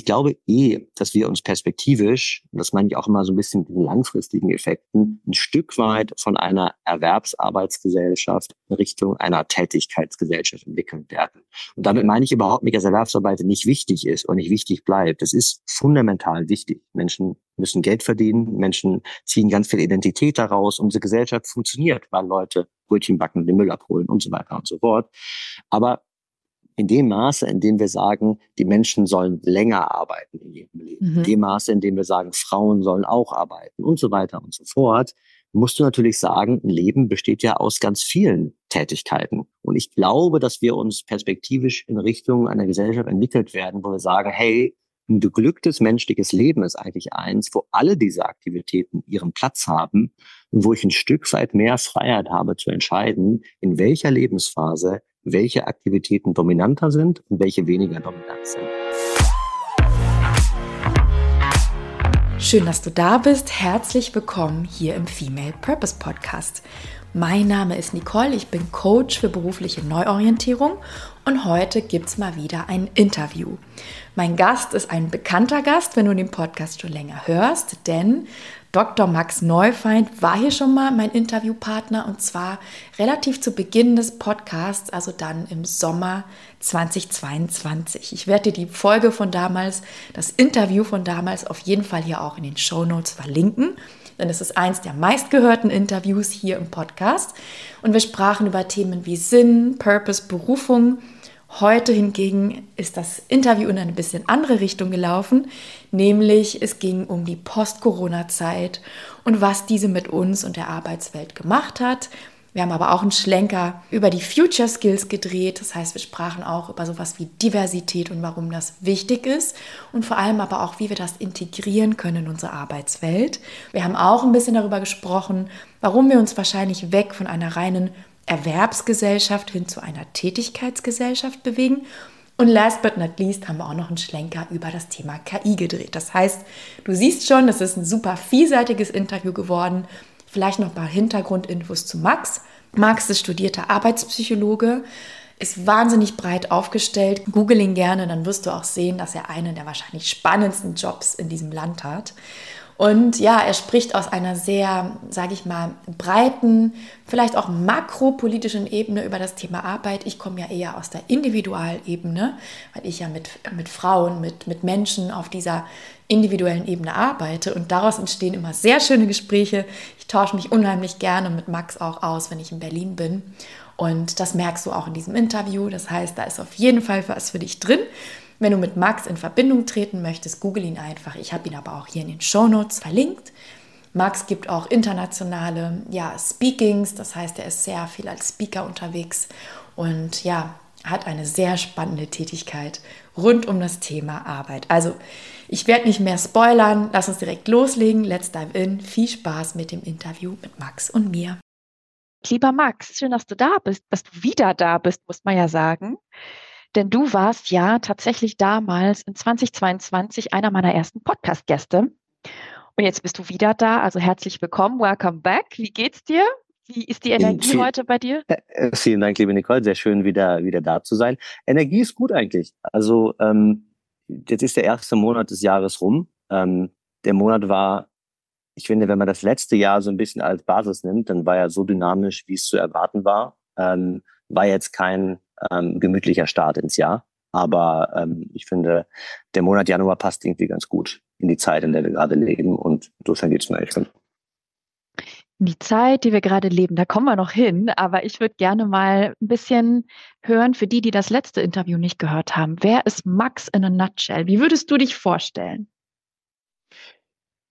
ich glaube eh, dass wir uns perspektivisch, und das meine ich auch immer so ein bisschen mit langfristigen Effekten, ein Stück weit von einer Erwerbsarbeitsgesellschaft in Richtung einer Tätigkeitsgesellschaft entwickeln werden. Und damit meine ich überhaupt nicht, dass Erwerbsarbeit nicht wichtig ist und nicht wichtig bleibt. Das ist fundamental wichtig. Menschen müssen Geld verdienen, Menschen ziehen ganz viel Identität daraus. Unsere Gesellschaft funktioniert, weil Leute Brötchen backen, den Müll abholen und so weiter und so fort. Aber in dem Maße, in dem wir sagen, die Menschen sollen länger arbeiten in ihrem Leben, mhm. in dem Maße, in dem wir sagen, Frauen sollen auch arbeiten und so weiter und so fort, musst du natürlich sagen, ein Leben besteht ja aus ganz vielen Tätigkeiten. Und ich glaube, dass wir uns perspektivisch in Richtung einer Gesellschaft entwickelt werden, wo wir sagen, hey, ein beglücktes menschliches Leben ist eigentlich eins, wo alle diese Aktivitäten ihren Platz haben und wo ich ein Stück weit mehr Freiheit habe zu entscheiden, in welcher Lebensphase welche Aktivitäten dominanter sind und welche weniger dominant sind. Schön, dass du da bist. Herzlich willkommen hier im Female Purpose Podcast. Mein Name ist Nicole, ich bin Coach für berufliche Neuorientierung und heute gibt es mal wieder ein Interview. Mein Gast ist ein bekannter Gast, wenn du den Podcast schon länger hörst, denn Dr. Max Neufeind war hier schon mal mein Interviewpartner und zwar relativ zu Beginn des Podcasts, also dann im Sommer 2022. Ich werde dir die Folge von damals, das Interview von damals auf jeden Fall hier auch in den Show Notes verlinken, denn es ist eins der meistgehörten Interviews hier im Podcast und wir sprachen über Themen wie Sinn, Purpose, Berufung, Heute hingegen ist das Interview in eine bisschen andere Richtung gelaufen, nämlich es ging um die Post-Corona-Zeit und was diese mit uns und der Arbeitswelt gemacht hat. Wir haben aber auch einen Schlenker über die Future Skills gedreht. Das heißt, wir sprachen auch über sowas wie Diversität und warum das wichtig ist und vor allem aber auch, wie wir das integrieren können in unsere Arbeitswelt. Wir haben auch ein bisschen darüber gesprochen, warum wir uns wahrscheinlich weg von einer reinen Erwerbsgesellschaft hin zu einer Tätigkeitsgesellschaft bewegen. Und last but not least haben wir auch noch einen Schlenker über das Thema KI gedreht. Das heißt, du siehst schon, es ist ein super vielseitiges Interview geworden. Vielleicht noch ein paar Hintergrundinfos zu Max. Max ist studierter Arbeitspsychologe, ist wahnsinnig breit aufgestellt. Google ihn gerne, dann wirst du auch sehen, dass er einen der wahrscheinlich spannendsten Jobs in diesem Land hat. Und ja, er spricht aus einer sehr, sage ich mal, breiten, vielleicht auch makropolitischen Ebene über das Thema Arbeit. Ich komme ja eher aus der Individualebene, weil ich ja mit, mit Frauen, mit, mit Menschen auf dieser individuellen Ebene arbeite. Und daraus entstehen immer sehr schöne Gespräche. Ich tausche mich unheimlich gerne mit Max auch aus, wenn ich in Berlin bin. Und das merkst du auch in diesem Interview. Das heißt, da ist auf jeden Fall was für dich drin. Wenn du mit Max in Verbindung treten möchtest, google ihn einfach. Ich habe ihn aber auch hier in den Show Notes verlinkt. Max gibt auch internationale ja, Speakings, das heißt, er ist sehr viel als Speaker unterwegs und ja, hat eine sehr spannende Tätigkeit rund um das Thema Arbeit. Also, ich werde nicht mehr spoilern, lass uns direkt loslegen. Let's dive in. Viel Spaß mit dem Interview mit Max und mir. Lieber Max, schön, dass du da bist, dass du wieder da bist, muss man ja sagen. Denn du warst ja tatsächlich damals in 2022 einer meiner ersten Podcast-Gäste. Und jetzt bist du wieder da. Also herzlich willkommen. Welcome back. Wie geht's dir? Wie ist die Energie Viel, heute bei dir? Äh, äh, vielen Dank, liebe Nicole. Sehr schön, wieder, wieder da zu sein. Energie ist gut eigentlich. Also, ähm, jetzt ist der erste Monat des Jahres rum. Ähm, der Monat war, ich finde, wenn man das letzte Jahr so ein bisschen als Basis nimmt, dann war er so dynamisch, wie es zu erwarten war. Ähm, war jetzt kein ähm, gemütlicher Start ins Jahr. Aber ähm, ich finde, der Monat Januar passt irgendwie ganz gut in die Zeit, in der wir gerade leben. Und insofern geht es mir echt gut. Die Zeit, die wir gerade leben, da kommen wir noch hin. Aber ich würde gerne mal ein bisschen hören für die, die das letzte Interview nicht gehört haben. Wer ist Max in a nutshell? Wie würdest du dich vorstellen?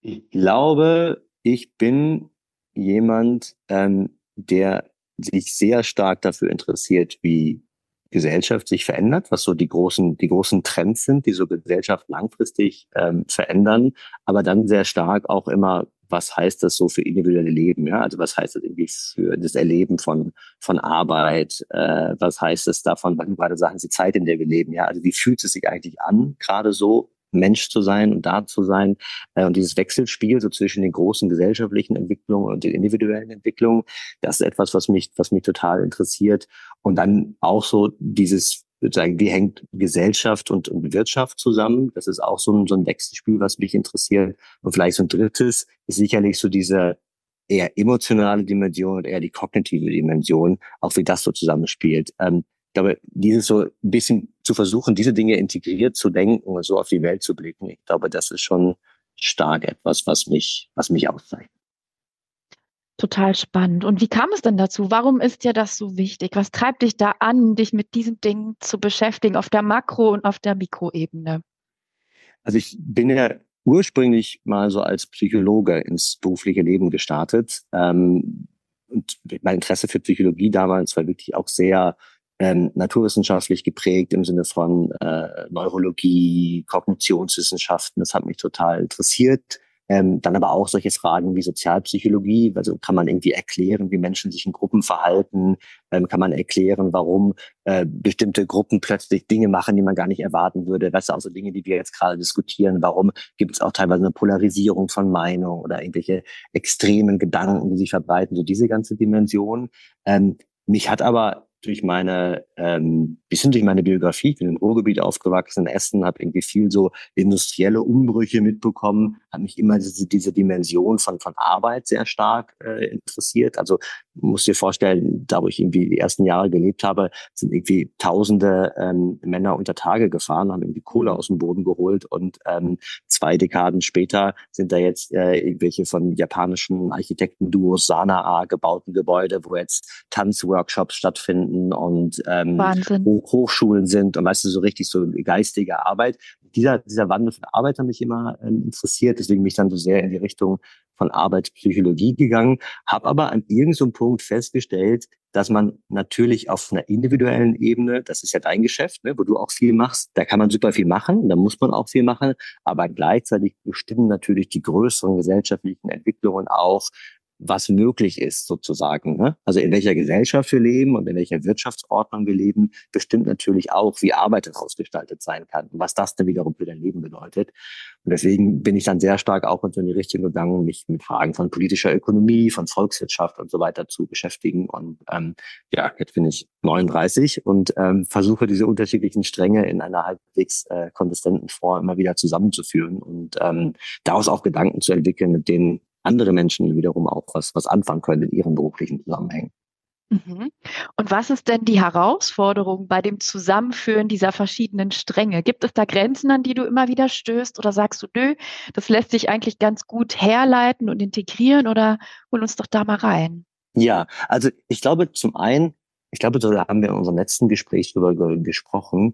Ich glaube, ich bin jemand, ähm, der sich sehr stark dafür interessiert, wie Gesellschaft sich verändert, was so die großen, die großen Trends sind, die so Gesellschaft langfristig ähm, verändern, aber dann sehr stark auch immer, was heißt das so für individuelle Leben, ja? Also was heißt das irgendwie für das Erleben von, von Arbeit, äh, was heißt es davon, weil du gerade sagst, die Zeit, in der wir leben, ja? Also wie fühlt es sich eigentlich an, gerade so Mensch zu sein und da zu sein. Äh, und dieses Wechselspiel so zwischen den großen gesellschaftlichen Entwicklungen und den individuellen Entwicklungen, das ist etwas, was mich, was mich total interessiert. Und dann auch so dieses sozusagen, wie hängt Gesellschaft und, und Wirtschaft zusammen? Das ist auch so ein, so ein Wechselspiel, was mich interessiert. Und vielleicht so ein drittes ist sicherlich so diese eher emotionale Dimension und eher die kognitive Dimension, auch wie das so zusammenspielt. Ähm, ich glaube, dieses so ein bisschen zu versuchen, diese Dinge integriert zu denken und so auf die Welt zu blicken, ich glaube, das ist schon stark etwas, was mich, was mich auszeichnet. Total spannend. Und wie kam es denn dazu? Warum ist dir das so wichtig? Was treibt dich da an, dich mit diesen Dingen zu beschäftigen auf der Makro- und auf der Mikroebene? Also ich bin ja ursprünglich mal so als Psychologe ins berufliche Leben gestartet. Ähm, und mein Interesse für Psychologie damals war wirklich auch sehr ähm, naturwissenschaftlich geprägt im Sinne von äh, Neurologie, Kognitionswissenschaften. Das hat mich total interessiert. Ähm, dann aber auch solche Fragen wie Sozialpsychologie, also kann man irgendwie erklären, wie Menschen sich in Gruppen verhalten, ähm, kann man erklären, warum äh, bestimmte Gruppen plötzlich Dinge machen, die man gar nicht erwarten würde. Das sind auch so Dinge, die wir jetzt gerade diskutieren. Warum gibt es auch teilweise eine Polarisierung von Meinung oder irgendwelche extremen Gedanken, die sich verbreiten, so diese ganze Dimension. Ähm, mich hat aber durch meine, ähm, bisschen durch meine Biografie, ich bin im Ruhrgebiet aufgewachsen, in Essen, habe irgendwie viel so industrielle Umbrüche mitbekommen, hat mich immer diese, diese Dimension von, von Arbeit sehr stark äh, interessiert. Also muss dir vorstellen, da wo ich irgendwie die ersten Jahre gelebt habe, sind irgendwie tausende ähm, Männer unter Tage gefahren, haben irgendwie Kohle aus dem Boden geholt und ähm, zwei Dekaden später sind da jetzt äh, irgendwelche von japanischen Architekten-Duos Sanaa gebauten Gebäude, wo jetzt Tanzworkshops stattfinden und ähm, Hochschulen sind und weißt du, so richtig so geistige Arbeit. Dieser, dieser Wandel von Arbeit hat mich immer ähm, interessiert, deswegen bin ich dann so sehr in die Richtung von Arbeitspsychologie gegangen, habe aber an irgendeinem Punkt festgestellt, dass man natürlich auf einer individuellen Ebene, das ist ja dein Geschäft, ne, wo du auch viel machst, da kann man super viel machen, da muss man auch viel machen, aber gleichzeitig bestimmen natürlich die größeren gesellschaftlichen Entwicklungen auch, was möglich ist sozusagen. Ne? Also in welcher Gesellschaft wir leben und in welcher Wirtschaftsordnung wir leben, bestimmt natürlich auch, wie Arbeit ausgestaltet sein kann und was das dann wiederum für dein Leben bedeutet. Und deswegen bin ich dann sehr stark auch in die Richtung gegangen, mich mit Fragen von politischer Ökonomie, von Volkswirtschaft und so weiter zu beschäftigen. Und ähm, ja, jetzt bin ich 39 und ähm, versuche diese unterschiedlichen Stränge in einer halbwegs äh, konsistenten Form immer wieder zusammenzuführen und ähm, daraus auch Gedanken zu entwickeln, mit denen andere Menschen wiederum auch was, was anfangen können in ihren beruflichen Zusammenhängen. Mhm. Und was ist denn die Herausforderung bei dem Zusammenführen dieser verschiedenen Stränge? Gibt es da Grenzen, an die du immer wieder stößt oder sagst du, nö, das lässt sich eigentlich ganz gut herleiten und integrieren oder hol uns doch da mal rein? Ja, also ich glaube zum einen, ich glaube, da haben wir in unserem letzten Gespräch darüber gesprochen.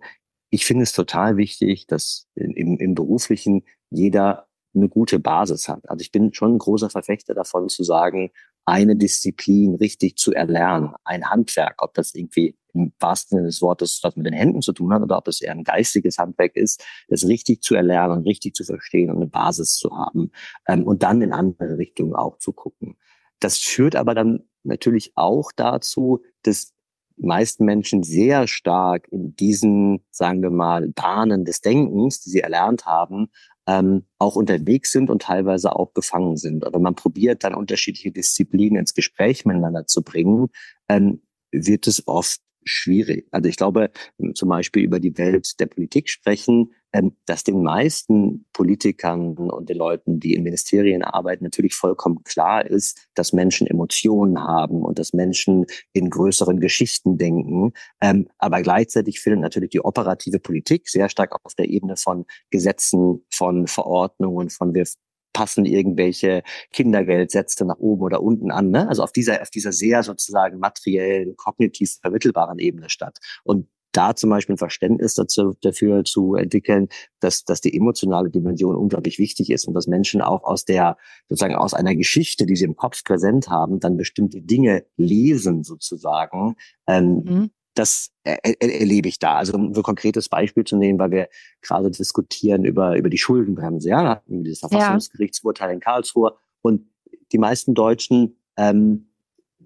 Ich finde es total wichtig, dass im, im beruflichen jeder eine gute Basis hat. Also ich bin schon ein großer Verfechter davon zu sagen, eine Disziplin richtig zu erlernen, ein Handwerk, ob das irgendwie im wahrsten Sinne des Wortes was mit den Händen zu tun hat oder ob es eher ein geistiges Handwerk ist, das richtig zu erlernen, richtig zu verstehen und eine Basis zu haben ähm, und dann in andere Richtungen auch zu gucken. Das führt aber dann natürlich auch dazu, dass meisten Menschen sehr stark in diesen, sagen wir mal, Bahnen des Denkens, die sie erlernt haben, ähm, auch unterwegs sind und teilweise auch gefangen sind. Oder man probiert dann unterschiedliche Disziplinen ins Gespräch miteinander zu bringen, ähm, wird es oft schwierig. Also ich glaube, zum Beispiel über die Welt der Politik sprechen, ähm, dass den meisten Politikern und den Leuten, die in Ministerien arbeiten, natürlich vollkommen klar ist, dass Menschen Emotionen haben und dass Menschen in größeren Geschichten denken. Ähm, aber gleichzeitig findet natürlich die operative Politik sehr stark auf der Ebene von Gesetzen, von Verordnungen, von wir passen irgendwelche Kindergeldsätze nach oben oder unten an. Ne? Also auf dieser, auf dieser sehr sozusagen materiell, kognitiv vermittelbaren Ebene statt. Und da zum Beispiel ein Verständnis dazu, dafür zu entwickeln, dass, dass die emotionale Dimension unglaublich wichtig ist und dass Menschen auch aus der, sozusagen aus einer Geschichte, die sie im Kopf präsent haben, dann bestimmte Dinge lesen sozusagen, ähm, mhm das er, er, erlebe ich da. Also um ein konkretes Beispiel zu nehmen, weil wir gerade diskutieren über, über die Schuldenbremse. Ja, da hatten wir dieses Verfassungsgerichtsurteil in Karlsruhe. Und die meisten Deutschen ähm,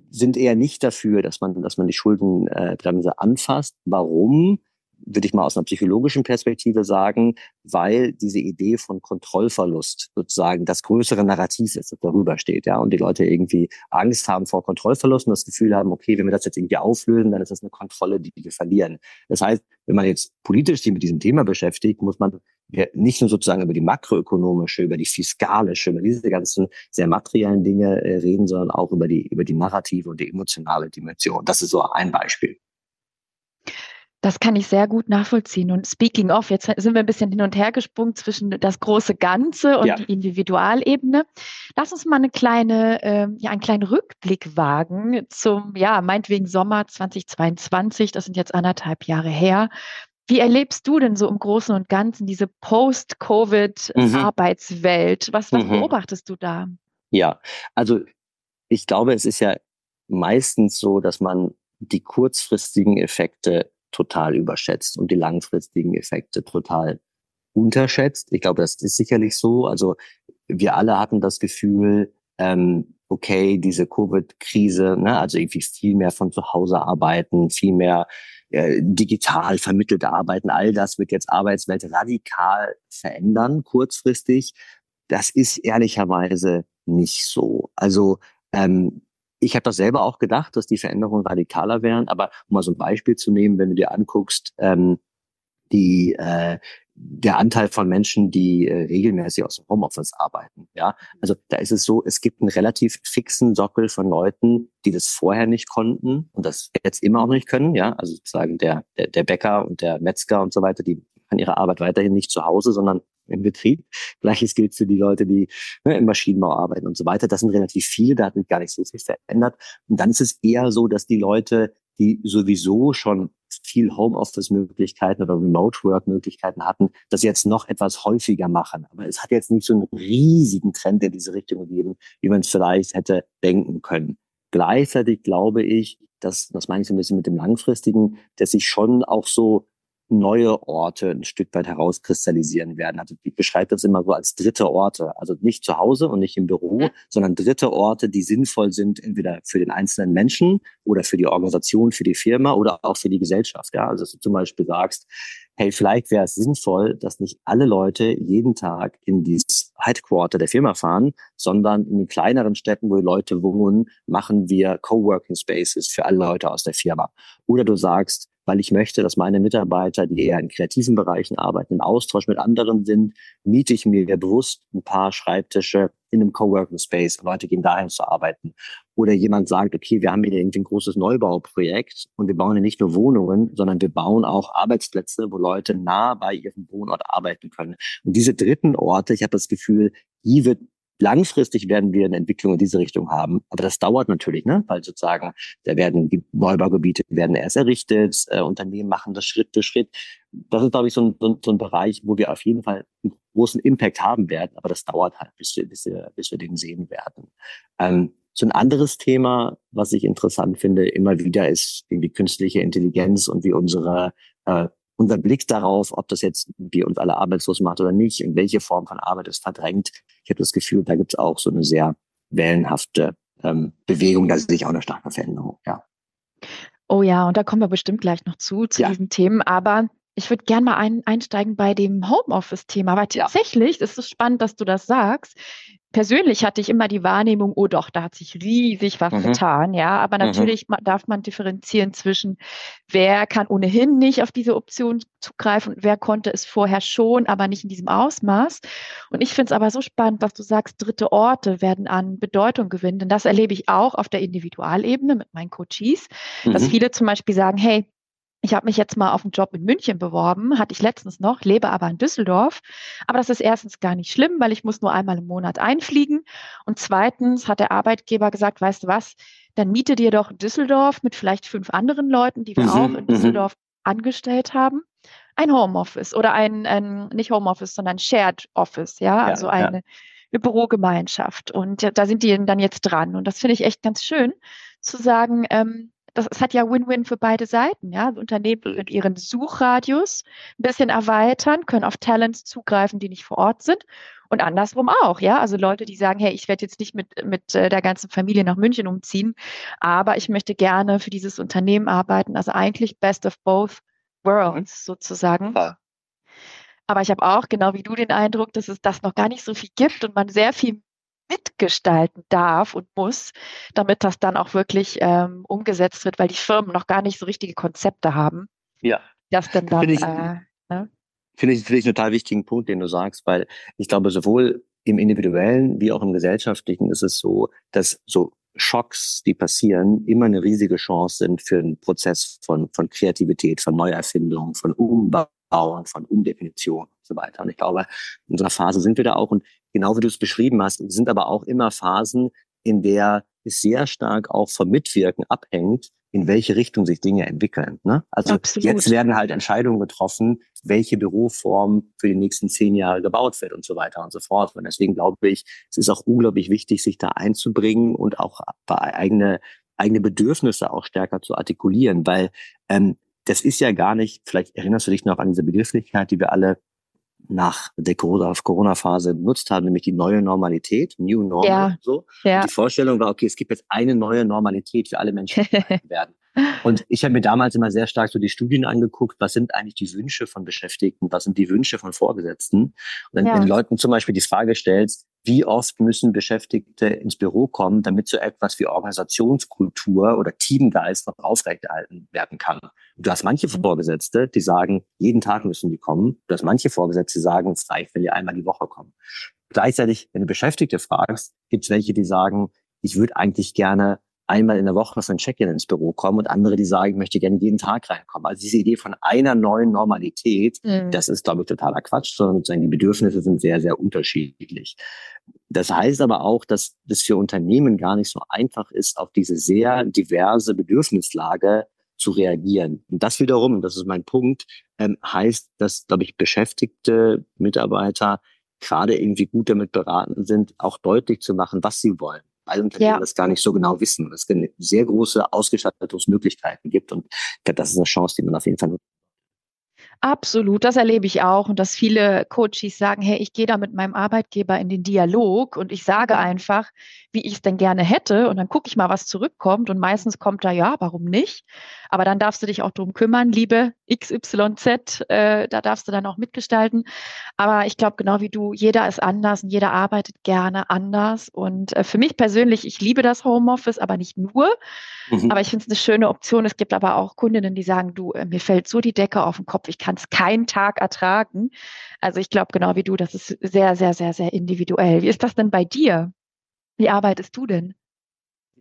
sind eher nicht dafür, dass man, dass man die Schuldenbremse anfasst. Warum? Würde ich mal aus einer psychologischen Perspektive sagen, weil diese Idee von Kontrollverlust sozusagen das größere Narrativ ist, das darüber steht, ja, und die Leute irgendwie Angst haben vor Kontrollverlust und das Gefühl haben, okay, wenn wir das jetzt irgendwie auflösen, dann ist das eine Kontrolle, die wir verlieren. Das heißt, wenn man jetzt politisch sich mit diesem Thema beschäftigt, muss man nicht nur sozusagen über die makroökonomische, über die fiskalische, über diese ganzen sehr materiellen Dinge äh, reden, sondern auch über die, über die narrative und die emotionale Dimension. Das ist so ein Beispiel. Das kann ich sehr gut nachvollziehen. Und speaking of, jetzt sind wir ein bisschen hin und her gesprungen zwischen das große Ganze und ja. die Individualebene. Lass uns mal eine kleine, äh, ja, einen kleinen Rückblick wagen zum, ja, meinetwegen Sommer 2022. Das sind jetzt anderthalb Jahre her. Wie erlebst du denn so im Großen und Ganzen diese Post-Covid-Arbeitswelt? Mhm. Was, was mhm. beobachtest du da? Ja, also ich glaube, es ist ja meistens so, dass man die kurzfristigen Effekte total überschätzt und die langfristigen Effekte total unterschätzt. Ich glaube, das ist sicherlich so. Also wir alle hatten das Gefühl, ähm, okay, diese Covid-Krise, ne, also irgendwie viel mehr von zu Hause arbeiten, viel mehr äh, digital vermittelte Arbeiten, all das wird jetzt Arbeitswelt radikal verändern, kurzfristig. Das ist ehrlicherweise nicht so. Also ähm, ich habe das selber auch gedacht, dass die Veränderungen radikaler wären, aber um mal so ein Beispiel zu nehmen, wenn du dir anguckst, ähm, die äh, der Anteil von Menschen, die äh, regelmäßig aus dem Homeoffice arbeiten. Ja, also da ist es so, es gibt einen relativ fixen Sockel von Leuten, die das vorher nicht konnten und das jetzt immer auch nicht können. Ja, also sozusagen der der, der Bäcker und der Metzger und so weiter, die machen ihre Arbeit weiterhin nicht zu Hause, sondern im Betrieb. Gleiches gilt für die Leute, die ne, im Maschinenbau arbeiten und so weiter. Das sind relativ viele, da hat sich gar nicht so viel verändert. Und dann ist es eher so, dass die Leute, die sowieso schon viel Homeoffice-Möglichkeiten oder Remote-Work-Möglichkeiten hatten, das jetzt noch etwas häufiger machen. Aber es hat jetzt nicht so einen riesigen Trend in diese Richtung gegeben, wie man es vielleicht hätte denken können. Gleichzeitig glaube ich, dass, das meine ich so ein bisschen mit dem Langfristigen, dass sich schon auch so neue Orte ein Stück weit herauskristallisieren werden. Also ich beschreibe das immer so als dritte Orte. Also nicht zu Hause und nicht im Büro, mhm. sondern dritte Orte, die sinnvoll sind, entweder für den einzelnen Menschen oder für die Organisation, für die Firma oder auch für die Gesellschaft. Ja, also dass du zum Beispiel sagst, hey, vielleicht wäre es sinnvoll, dass nicht alle Leute jeden Tag in dieses Headquarter der Firma fahren, sondern in den kleineren Städten, wo die Leute wohnen, machen wir Coworking Spaces für alle Leute aus der Firma. Oder du sagst, weil ich möchte, dass meine Mitarbeiter, die eher in kreativen Bereichen arbeiten, im Austausch mit anderen sind, miete ich mir bewusst ein paar Schreibtische in einem Coworking Space. Leute gehen dahin zu arbeiten. Oder jemand sagt, okay, wir haben hier irgendwie ein großes Neubauprojekt und wir bauen hier nicht nur Wohnungen, sondern wir bauen auch Arbeitsplätze, wo Leute nah bei ihrem Wohnort arbeiten können. Und diese dritten Orte, ich habe das Gefühl, die wird Langfristig werden wir eine Entwicklung in diese Richtung haben, aber das dauert natürlich, ne? weil sozusagen da werden die Neubaugebiete werden erst errichtet, äh, Unternehmen machen das Schritt für Schritt. Das ist, glaube ich, so ein, so, so ein Bereich, wo wir auf jeden Fall einen großen Impact haben werden, aber das dauert halt, bis wir, bis wir, bis wir den sehen werden. Ähm, so ein anderes Thema, was ich interessant finde, immer wieder ist irgendwie künstliche Intelligenz und wie unsere äh, unser Blick darauf, ob das jetzt wie uns alle arbeitslos macht oder nicht, in welche Form von Arbeit es verdrängt. Ich habe das Gefühl, da gibt es auch so eine sehr wellenhafte ähm, Bewegung, da ist sich auch eine starke Veränderung, ja. Oh ja, und da kommen wir bestimmt gleich noch zu, zu ja. diesen Themen. Aber ich würde gerne mal ein, einsteigen bei dem Homeoffice-Thema, weil tatsächlich, ja. es ist spannend, dass du das sagst persönlich hatte ich immer die Wahrnehmung, oh doch, da hat sich riesig was mhm. getan, ja. Aber mhm. natürlich mhm. darf man differenzieren zwischen, wer kann ohnehin nicht auf diese Option zugreifen und wer konnte es vorher schon, aber nicht in diesem Ausmaß. Und ich finde es aber so spannend, was du sagst, dritte Orte werden an Bedeutung gewinnen. Denn das erlebe ich auch auf der Individualebene mit meinen Coaches, mhm. dass viele zum Beispiel sagen, hey, ich habe mich jetzt mal auf einen Job in München beworben, hatte ich letztens noch, lebe aber in Düsseldorf. Aber das ist erstens gar nicht schlimm, weil ich muss nur einmal im Monat einfliegen. Und zweitens hat der Arbeitgeber gesagt, weißt du was, dann miete dir doch Düsseldorf mit vielleicht fünf anderen Leuten, die wir mhm, auch in mhm. Düsseldorf angestellt haben, ein Homeoffice oder ein, ein nicht Homeoffice, sondern Shared Office, ja, also ja, eine, ja. eine Bürogemeinschaft. Und da sind die dann jetzt dran. Und das finde ich echt ganz schön zu sagen, ähm, das, es hat ja Win-Win für beide Seiten. Ja? Unternehmen können ihren Suchradius ein bisschen erweitern, können auf Talents zugreifen, die nicht vor Ort sind. Und andersrum auch, ja. Also Leute, die sagen, hey, ich werde jetzt nicht mit, mit äh, der ganzen Familie nach München umziehen, aber ich möchte gerne für dieses Unternehmen arbeiten. Also eigentlich best of both Worlds sozusagen. Ja. Aber ich habe auch, genau wie du, den Eindruck, dass es das noch gar nicht so viel gibt und man sehr viel mitgestalten darf und muss, damit das dann auch wirklich ähm, umgesetzt wird, weil die Firmen noch gar nicht so richtige Konzepte haben. Ja. Das dann dann. Finde ich, äh, ne? finde ich, finde ich einen total wichtigen Punkt, den du sagst, weil ich glaube, sowohl im individuellen wie auch im gesellschaftlichen ist es so, dass so Schocks, die passieren, immer eine riesige Chance sind für einen Prozess von, von Kreativität, von Neuerfindung, von Umbau von Umdefinition und so weiter. Und ich glaube, in so einer Phase sind wir da auch. Und genau wie du es beschrieben hast, sind aber auch immer Phasen, in der es sehr stark auch vom Mitwirken abhängt, in welche Richtung sich Dinge entwickeln. Ne? Also Absolut. jetzt werden halt Entscheidungen getroffen, welche Büroform für die nächsten zehn Jahre gebaut wird und so weiter und so fort. Und deswegen glaube ich, es ist auch unglaublich wichtig, sich da einzubringen und auch eigene, eigene Bedürfnisse auch stärker zu artikulieren, weil ähm, das ist ja gar nicht, vielleicht erinnerst du dich noch an diese Begrifflichkeit, die wir alle nach der Corona-Phase benutzt haben, nämlich die neue Normalität, New Normal. Ja, so. Ja. die Vorstellung war, okay, es gibt jetzt eine neue Normalität für alle Menschen, die werden. Und ich habe mir damals immer sehr stark so die Studien angeguckt, was sind eigentlich die Wünsche von Beschäftigten, was sind die Wünsche von Vorgesetzten. Und dann ja. den Leuten zum Beispiel die Frage stellst, wie oft müssen Beschäftigte ins Büro kommen, damit so etwas wie Organisationskultur oder Teamgeist noch aufrechterhalten werden kann. Du hast manche mhm. Vorgesetzte, die sagen, jeden Tag müssen die kommen. Du hast manche Vorgesetzte, die sagen, es reicht, wenn die einmal die Woche kommen. Gleichzeitig, wenn du Beschäftigte fragst, gibt es welche, die sagen, ich würde eigentlich gerne einmal in der Woche für ein Check-in ins Büro kommen und andere, die sagen, ich möchte gerne jeden Tag reinkommen. Also diese Idee von einer neuen Normalität, mhm. das ist, glaube ich, totaler Quatsch, sondern die Bedürfnisse sind sehr, sehr unterschiedlich. Das heißt aber auch, dass es für Unternehmen gar nicht so einfach ist, auf diese sehr diverse Bedürfnislage zu reagieren. Und das wiederum, das ist mein Punkt, ähm, heißt, dass, glaube ich, beschäftigte Mitarbeiter gerade irgendwie gut damit beraten sind, auch deutlich zu machen, was sie wollen weil Unternehmen ja. das gar nicht so genau wissen. Es sehr große Ausgestattungsmöglichkeiten gibt und ich glaube, das ist eine Chance, die man auf jeden Fall nutzen Absolut, das erlebe ich auch und dass viele Coaches sagen, hey, ich gehe da mit meinem Arbeitgeber in den Dialog und ich sage einfach, wie ich es denn gerne hätte und dann gucke ich mal, was zurückkommt und meistens kommt da ja, warum nicht? Aber dann darfst du dich auch drum kümmern, liebe XYZ, äh, da darfst du dann auch mitgestalten. Aber ich glaube, genau wie du, jeder ist anders und jeder arbeitet gerne anders und äh, für mich persönlich, ich liebe das Homeoffice, aber nicht nur, mhm. aber ich finde es eine schöne Option. Es gibt aber auch Kundinnen, die sagen, du, äh, mir fällt so die Decke auf den Kopf, ich kann kann es keinen Tag ertragen. Also ich glaube genau wie du, das ist sehr, sehr, sehr, sehr individuell. Wie ist das denn bei dir? Wie arbeitest du denn?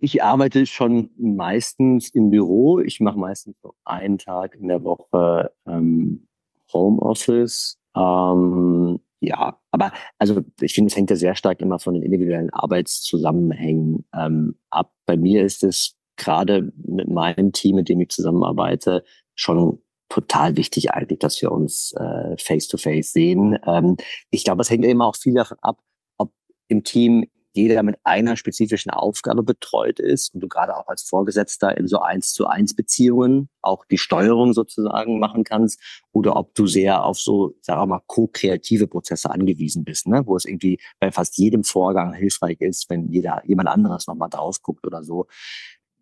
Ich arbeite schon meistens im Büro. Ich mache meistens so einen Tag in der Woche ähm, Homeoffice. Ähm, ja, aber also ich finde, es hängt ja sehr stark immer von den individuellen Arbeitszusammenhängen ähm, ab. Bei mir ist es gerade mit meinem Team, mit dem ich zusammenarbeite, schon total wichtig eigentlich, dass wir uns äh, face to face sehen. Ähm, ich glaube, es hängt immer auch viel davon ab, ob im Team jeder mit einer spezifischen Aufgabe betreut ist und du gerade auch als Vorgesetzter in so eins zu eins Beziehungen auch die Steuerung sozusagen machen kannst oder ob du sehr auf so, sagen wir mal, ko-kreative Prozesse angewiesen bist, ne? wo es irgendwie bei fast jedem Vorgang hilfreich ist, wenn jeder jemand anderes nochmal drauf guckt oder so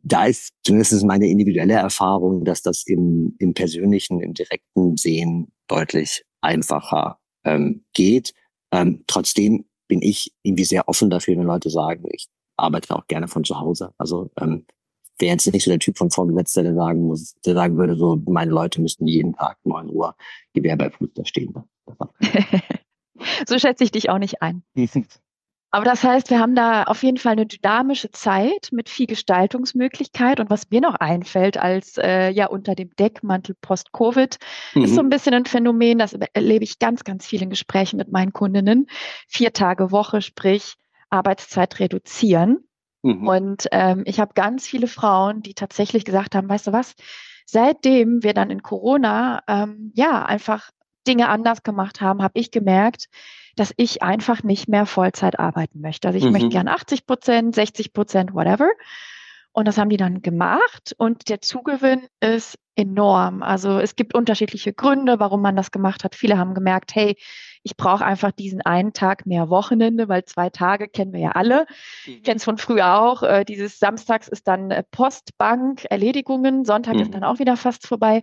da ist zumindest meine individuelle Erfahrung, dass das im, im persönlichen, im direkten Sehen deutlich einfacher ähm, geht. Ähm, trotzdem bin ich irgendwie sehr offen dafür, wenn Leute sagen, ich arbeite auch gerne von zu Hause. Also ähm, wäre jetzt nicht so der Typ von Vorgesetzter, der sagen muss, der sagen würde, so meine Leute müssten jeden Tag neun Uhr Gewehr bei Fuß da stehen. so schätze ich dich auch nicht ein. Aber das heißt, wir haben da auf jeden Fall eine dynamische Zeit mit viel Gestaltungsmöglichkeit. Und was mir noch einfällt als äh, ja unter dem Deckmantel Post-Covid, mhm. ist so ein bisschen ein Phänomen, das erlebe ich ganz, ganz viel in Gesprächen mit meinen Kundinnen. Vier Tage Woche, sprich Arbeitszeit reduzieren. Mhm. Und ähm, ich habe ganz viele Frauen, die tatsächlich gesagt haben, weißt du was, seitdem wir dann in Corona ähm, ja einfach Dinge anders gemacht haben, habe ich gemerkt, dass ich einfach nicht mehr Vollzeit arbeiten möchte. Also ich mhm. möchte gern 80 Prozent, 60 Prozent, whatever. Und das haben die dann gemacht und der Zugewinn ist enorm. Also es gibt unterschiedliche Gründe, warum man das gemacht hat. Viele haben gemerkt, hey, ich brauche einfach diesen einen Tag mehr Wochenende, weil zwei Tage kennen wir ja alle. Ich mhm. kenne es von früher auch. Äh, dieses Samstags ist dann äh, Postbank, Erledigungen, Sonntag mhm. ist dann auch wieder fast vorbei.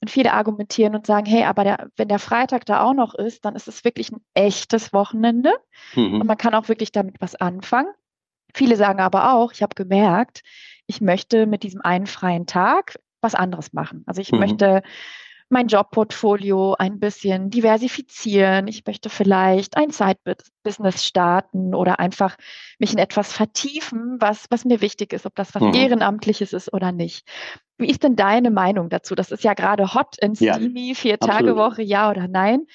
Und viele argumentieren und sagen, hey, aber der, wenn der Freitag da auch noch ist, dann ist es wirklich ein echtes Wochenende mhm. und man kann auch wirklich damit was anfangen. Viele sagen aber auch, ich habe gemerkt, ich möchte mit diesem einen freien Tag was anderes machen. Also ich mhm. möchte mein Jobportfolio ein bisschen diversifizieren. Ich möchte vielleicht ein Side-Business starten oder einfach mich in etwas vertiefen, was, was mir wichtig ist, ob das was mhm. Ehrenamtliches ist oder nicht. Wie ist denn deine Meinung dazu? Das ist ja gerade hot in Steamy, ja, vier Tage Woche, ja oder nein.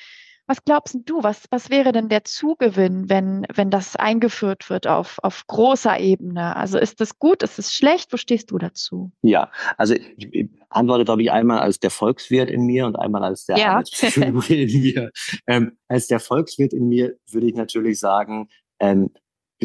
Was glaubst du, was, was wäre denn der Zugewinn, wenn, wenn das eingeführt wird auf, auf großer Ebene? Also ist das gut, ist es schlecht? Wo stehst du dazu? Ja, also ich, ich antworte, glaube ich, einmal als der Volkswirt in mir und einmal als der ja. in mir. Ähm, als der Volkswirt in mir würde ich natürlich sagen, ähm,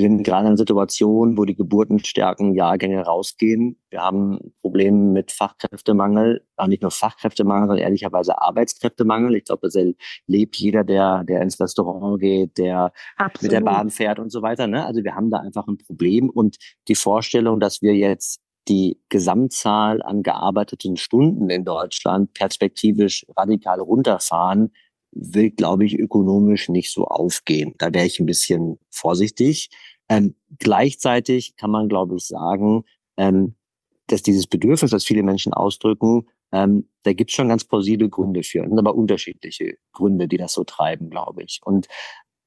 wir sind gerade in einer Situation, wo die geburtenstärken Jahrgänge rausgehen. Wir haben Probleme mit Fachkräftemangel, auch nicht nur Fachkräftemangel, sondern ehrlicherweise Arbeitskräftemangel. Ich glaube, das erlebt jeder, der, der ins Restaurant geht, der Absolut. mit der Bahn fährt und so weiter. Ne? Also wir haben da einfach ein Problem und die Vorstellung, dass wir jetzt die Gesamtzahl an gearbeiteten Stunden in Deutschland perspektivisch radikal runterfahren, will, glaube ich, ökonomisch nicht so aufgehen. Da wäre ich ein bisschen vorsichtig. Ähm, gleichzeitig kann man, glaube ich, sagen, ähm, dass dieses Bedürfnis, das viele Menschen ausdrücken, ähm, da gibt es schon ganz plausible Gründe für, sind aber unterschiedliche Gründe, die das so treiben, glaube ich. Und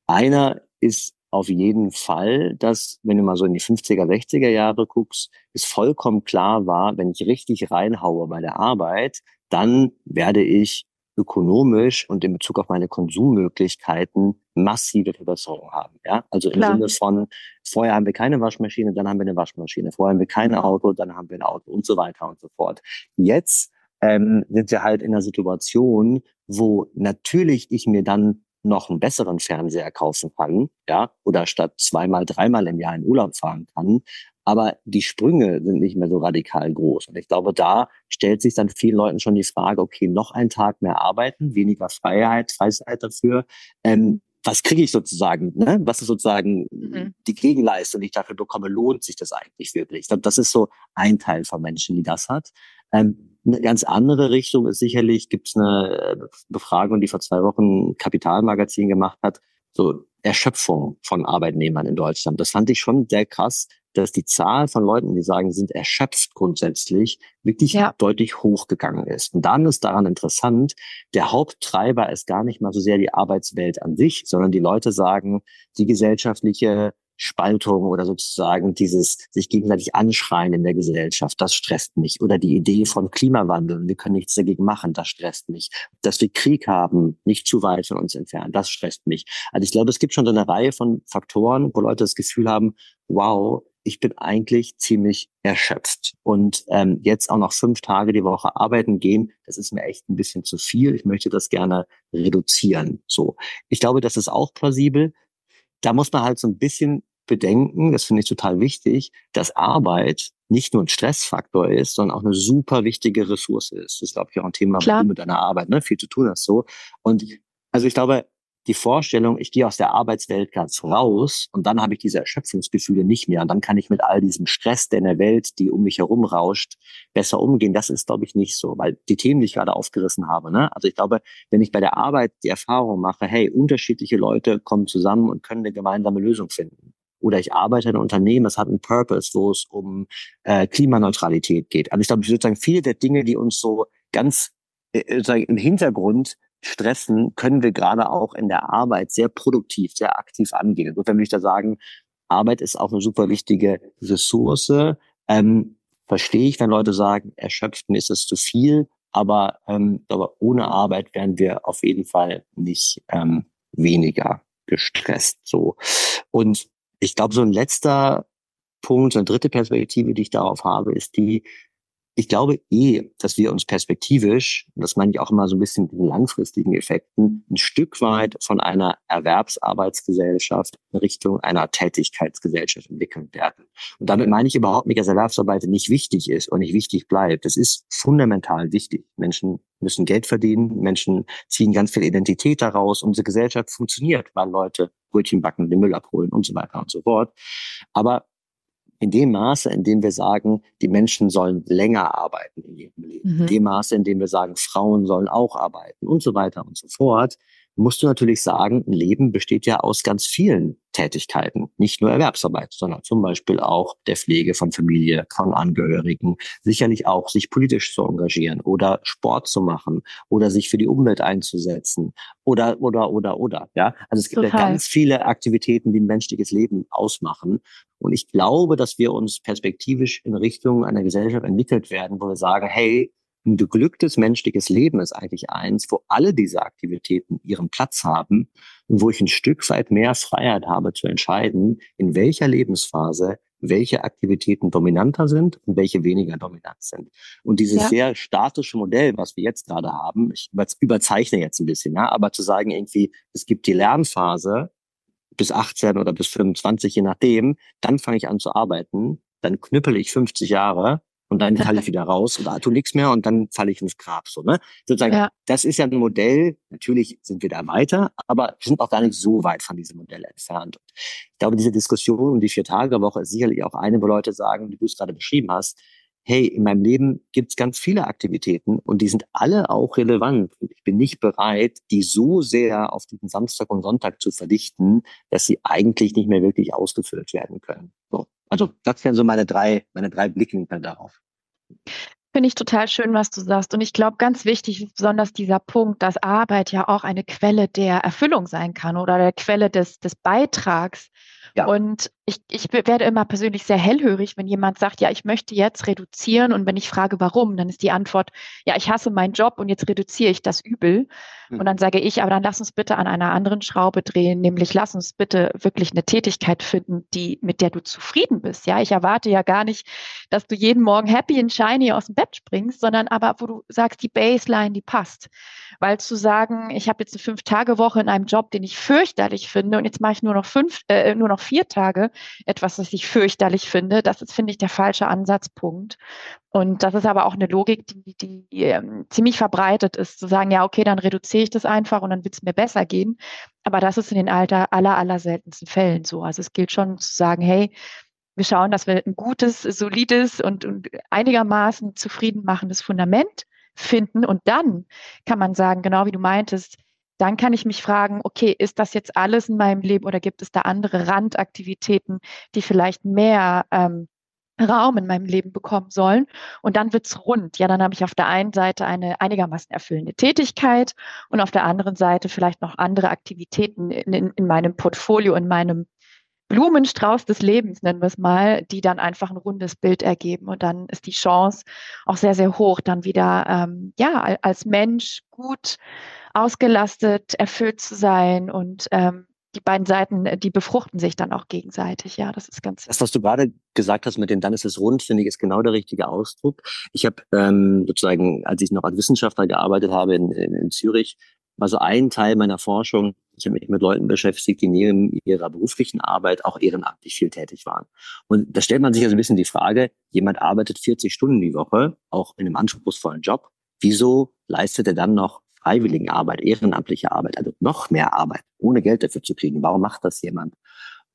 einer ist auf jeden Fall, dass, wenn du mal so in die 50er, 60er Jahre guckst, es vollkommen klar war, wenn ich richtig reinhaue bei der Arbeit, dann werde ich ökonomisch und in Bezug auf meine Konsummöglichkeiten massive Verbesserungen haben. Ja, also im Klar. Sinne von vorher haben wir keine Waschmaschine, dann haben wir eine Waschmaschine. Vorher haben wir kein Auto, dann haben wir ein Auto und so weiter und so fort. Jetzt ähm, sind wir halt in einer Situation, wo natürlich ich mir dann noch einen besseren Fernseher kaufen kann, ja, oder statt zweimal, dreimal im Jahr in Urlaub fahren kann, aber die Sprünge sind nicht mehr so radikal groß. Und ich glaube, da stellt sich dann vielen Leuten schon die Frage, okay, noch einen Tag mehr arbeiten, weniger Freiheit, Freizeit dafür. Ähm, was kriege ich sozusagen? Ne? Was ist sozusagen mhm. die Gegenleistung, die ich dafür bekomme? Lohnt sich das eigentlich wirklich? Ich glaube, das ist so ein Teil von Menschen, die das hat. Ähm, eine ganz andere Richtung ist sicherlich, gibt es eine Befragung, die vor zwei Wochen Kapitalmagazin gemacht hat, so Erschöpfung von Arbeitnehmern in Deutschland. Das fand ich schon sehr krass, dass die Zahl von Leuten, die sagen, sind erschöpft grundsätzlich, wirklich ja. deutlich hochgegangen ist. Und dann ist daran interessant, der Haupttreiber ist gar nicht mal so sehr die Arbeitswelt an sich, sondern die Leute sagen, die gesellschaftliche Spaltung oder sozusagen dieses sich gegenseitig anschreien in der Gesellschaft, das stresst mich. Oder die Idee von Klimawandel, wir können nichts dagegen machen, das stresst mich. Dass wir Krieg haben, nicht zu weit von uns entfernt, das stresst mich. Also ich glaube, es gibt schon so eine Reihe von Faktoren, wo Leute das Gefühl haben, wow, ich bin eigentlich ziemlich erschöpft. Und ähm, jetzt auch noch fünf Tage die Woche arbeiten gehen, das ist mir echt ein bisschen zu viel. Ich möchte das gerne reduzieren. So, ich glaube, das ist auch plausibel. Da muss man halt so ein bisschen bedenken, das finde ich total wichtig, dass Arbeit nicht nur ein Stressfaktor ist, sondern auch eine super wichtige Ressource ist. Das ist, glaube ich, auch ein Thema mit deiner Arbeit, ne? Viel zu tun hast so. Und also ich glaube, die Vorstellung, ich gehe aus der Arbeitswelt ganz raus und dann habe ich diese Erschöpfungsgefühle nicht mehr und dann kann ich mit all diesem Stress, der in der Welt, die um mich herum rauscht, besser umgehen. Das ist, glaube ich, nicht so, weil die Themen, die ich gerade aufgerissen habe, ne? also ich glaube, wenn ich bei der Arbeit die Erfahrung mache, hey, unterschiedliche Leute kommen zusammen und können eine gemeinsame Lösung finden. Oder ich arbeite in einem Unternehmen, das hat einen Purpose, wo es um äh, Klimaneutralität geht. Also ich glaube, sozusagen viele der Dinge, die uns so ganz äh, im Hintergrund stressen, können wir gerade auch in der Arbeit sehr produktiv, sehr aktiv angehen. Insofern würde ich da sagen, Arbeit ist auch eine super wichtige Ressource. Ähm, verstehe ich, wenn Leute sagen, erschöpften ist es zu viel, aber, ähm, aber ohne Arbeit wären wir auf jeden Fall nicht ähm, weniger gestresst. So. Und ich glaube, so ein letzter Punkt, so eine dritte Perspektive, die ich darauf habe, ist die, ich glaube eh, dass wir uns perspektivisch, und das meine ich auch immer so ein bisschen den langfristigen Effekten, ein Stück weit von einer Erwerbsarbeitsgesellschaft in Richtung einer Tätigkeitsgesellschaft entwickeln werden. Und damit meine ich überhaupt nicht, dass Erwerbsarbeit nicht wichtig ist und nicht wichtig bleibt. Das ist fundamental wichtig. Menschen müssen Geld verdienen, Menschen ziehen ganz viel Identität daraus. Unsere Gesellschaft funktioniert, weil Leute Brötchen backen, den Müll abholen und so weiter und so fort. Aber in dem Maße, in dem wir sagen, die Menschen sollen länger arbeiten in ihrem Leben, mhm. in dem Maße, in dem wir sagen, Frauen sollen auch arbeiten und so weiter und so fort, musst du natürlich sagen, ein Leben besteht ja aus ganz vielen Tätigkeiten, nicht nur Erwerbsarbeit, sondern zum Beispiel auch der Pflege von Familie, von Angehörigen, sicherlich auch sich politisch zu engagieren oder Sport zu machen oder sich für die Umwelt einzusetzen oder, oder, oder, oder, ja. Also es gibt Total. ja ganz viele Aktivitäten, die ein menschliches Leben ausmachen. Und ich glaube, dass wir uns perspektivisch in Richtung einer Gesellschaft entwickelt werden, wo wir sagen, hey, ein beglücktes menschliches Leben ist eigentlich eins, wo alle diese Aktivitäten ihren Platz haben und wo ich ein Stück weit mehr Freiheit habe zu entscheiden, in welcher Lebensphase welche Aktivitäten dominanter sind und welche weniger dominant sind. Und dieses ja. sehr statische Modell, was wir jetzt gerade haben, ich überzeichne jetzt ein bisschen, ja, aber zu sagen irgendwie, es gibt die Lernphase bis 18 oder bis 25, je nachdem, dann fange ich an zu arbeiten, dann knüppel ich 50 Jahre und dann falle ich wieder raus und da tu nichts mehr und dann falle ich ins Grab. So, ne? Sozusagen, ja. das ist ja ein Modell, natürlich sind wir da weiter, aber wir sind auch gar nicht so weit von diesem Modell entfernt. Und ich glaube, diese Diskussion um die Vier-Tage-Woche ist sicherlich auch eine, wo Leute sagen, wie du es gerade beschrieben hast, hey, in meinem Leben gibt es ganz viele Aktivitäten und die sind alle auch relevant. Und ich bin nicht bereit, die so sehr auf diesen Samstag und Sonntag zu verdichten, dass sie eigentlich nicht mehr wirklich ausgefüllt werden können. So. Also das wären so meine drei, meine drei Blickwinkel darauf. Finde ich total schön, was du sagst. Und ich glaube, ganz wichtig ist besonders dieser Punkt, dass Arbeit ja auch eine Quelle der Erfüllung sein kann oder der Quelle des, des Beitrags. Ja. Und ich, ich werde immer persönlich sehr hellhörig, wenn jemand sagt, ja, ich möchte jetzt reduzieren. Und wenn ich frage, warum, dann ist die Antwort, ja, ich hasse meinen Job und jetzt reduziere ich das Übel. Mhm. Und dann sage ich, aber dann lass uns bitte an einer anderen Schraube drehen, nämlich lass uns bitte wirklich eine Tätigkeit finden, die, mit der du zufrieden bist. Ja, ich erwarte ja gar nicht, dass du jeden Morgen happy and shiny aus dem Bett springst, sondern aber, wo du sagst, die Baseline, die passt. Weil zu sagen, ich habe jetzt eine Fünf-Tage-Woche in einem Job, den ich fürchterlich finde und jetzt mache ich nur noch fünf, äh, nur noch vier Tage, etwas, was ich fürchterlich finde. Das ist, finde ich, der falsche Ansatzpunkt. Und das ist aber auch eine Logik, die, die, ähm, ziemlich verbreitet ist, zu sagen, ja, okay, dann reduziere ich das einfach und dann wird es mir besser gehen. Aber das ist in den Alter aller, aller seltensten Fällen so. Also es gilt schon zu sagen, hey, wir schauen, dass wir ein gutes, solides und, und einigermaßen zufrieden machendes Fundament finden. Und dann kann man sagen, genau wie du meintest, dann kann ich mich fragen, okay, ist das jetzt alles in meinem Leben oder gibt es da andere Randaktivitäten, die vielleicht mehr ähm, Raum in meinem Leben bekommen sollen. Und dann wird's rund. Ja, dann habe ich auf der einen Seite eine einigermaßen erfüllende Tätigkeit und auf der anderen Seite vielleicht noch andere Aktivitäten in, in, in meinem Portfolio, in meinem Blumenstrauß des Lebens, nennen wir es mal, die dann einfach ein rundes Bild ergeben. Und dann ist die Chance auch sehr, sehr hoch, dann wieder ähm, ja als Mensch gut ausgelastet, erfüllt zu sein und ähm, die beiden Seiten, die befruchten sich dann auch gegenseitig. Ja, das ist ganz. Das, was du gerade gesagt hast mit dem dann ist es rund, finde ich, ist genau der richtige Ausdruck. Ich habe ähm, sozusagen, als ich noch als Wissenschaftler gearbeitet habe in, in, in Zürich, war so ein Teil meiner Forschung, ich habe mich mit Leuten beschäftigt, die neben ihrer beruflichen Arbeit auch ehrenamtlich viel tätig waren. Und da stellt man sich also ein bisschen die Frage, jemand arbeitet 40 Stunden die Woche, auch in einem anspruchsvollen Job. Wieso leistet er dann noch freiwilligen Arbeit, ehrenamtliche Arbeit, also noch mehr Arbeit, ohne Geld dafür zu kriegen? Warum macht das jemand?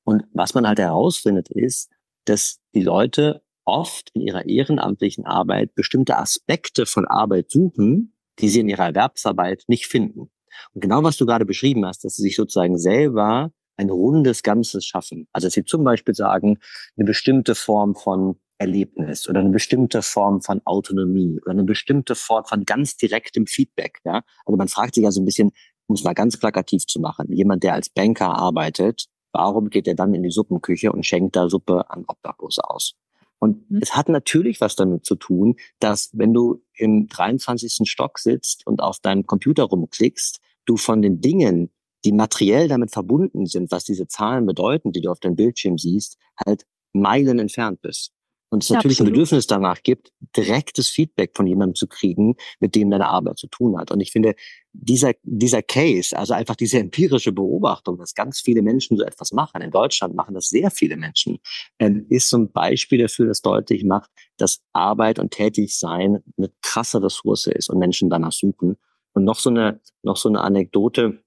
Und was man halt herausfindet, ist, dass die Leute oft in ihrer ehrenamtlichen Arbeit bestimmte Aspekte von Arbeit suchen, die sie in ihrer Erwerbsarbeit nicht finden. Und genau was du gerade beschrieben hast, dass sie sich sozusagen selber ein rundes Ganzes schaffen. Also dass sie zum Beispiel sagen, eine bestimmte Form von Erlebnis oder eine bestimmte Form von Autonomie oder eine bestimmte Form von ganz direktem Feedback. Ja? Also man fragt sich ja so ein bisschen, um es mal ganz plakativ zu machen, jemand, der als Banker arbeitet, warum geht er dann in die Suppenküche und schenkt da Suppe an Obdachlose aus? Und mhm. es hat natürlich was damit zu tun, dass wenn du im 23. Stock sitzt und auf deinem Computer rumklickst, du von den Dingen, die materiell damit verbunden sind, was diese Zahlen bedeuten, die du auf deinem Bildschirm siehst, halt Meilen entfernt bist. Und es natürlich Absolut. ein Bedürfnis danach gibt, direktes Feedback von jemandem zu kriegen, mit dem deine Arbeit zu tun hat. Und ich finde, dieser, dieser Case, also einfach diese empirische Beobachtung, dass ganz viele Menschen so etwas machen, in Deutschland machen das sehr viele Menschen, ähm, ist so ein Beispiel dafür, das deutlich macht, dass Arbeit und Tätigsein eine krasse Ressource ist und Menschen danach suchen. Und noch so eine, noch so eine Anekdote,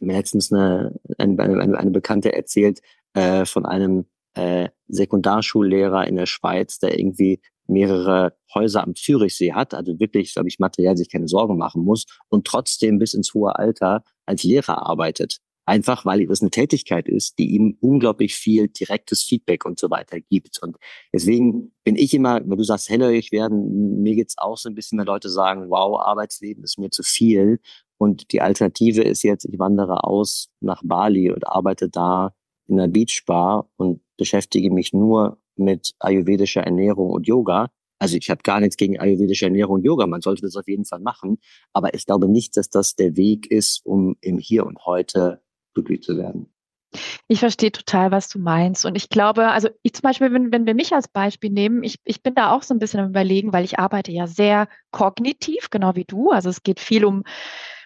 mir letztens eine, eine, eine, eine Bekannte erzählt, äh, von einem äh, Sekundarschullehrer in der Schweiz, der irgendwie mehrere Häuser am Zürichsee hat, also wirklich, glaube ich, materiell sich keine Sorgen machen muss und trotzdem bis ins hohe Alter als Lehrer arbeitet. Einfach weil das eine Tätigkeit ist, die ihm unglaublich viel direktes Feedback und so weiter gibt. Und deswegen bin ich immer, wenn du sagst, hellhörig werden, mir geht's auch so ein bisschen, wenn Leute sagen, wow, Arbeitsleben ist mir zu viel. Und die Alternative ist jetzt, ich wandere aus nach Bali und arbeite da in einer Beachbar und beschäftige mich nur mit ayurvedischer Ernährung und Yoga. Also ich habe gar nichts gegen ayurvedische Ernährung und Yoga. Man sollte das auf jeden Fall machen. Aber ich glaube nicht, dass das der Weg ist, um im Hier und Heute glücklich zu werden. Ich verstehe total, was du meinst. Und ich glaube, also ich zum Beispiel, wenn, wenn wir mich als Beispiel nehmen, ich, ich bin da auch so ein bisschen am Überlegen, weil ich arbeite ja sehr kognitiv, genau wie du. Also es geht viel um,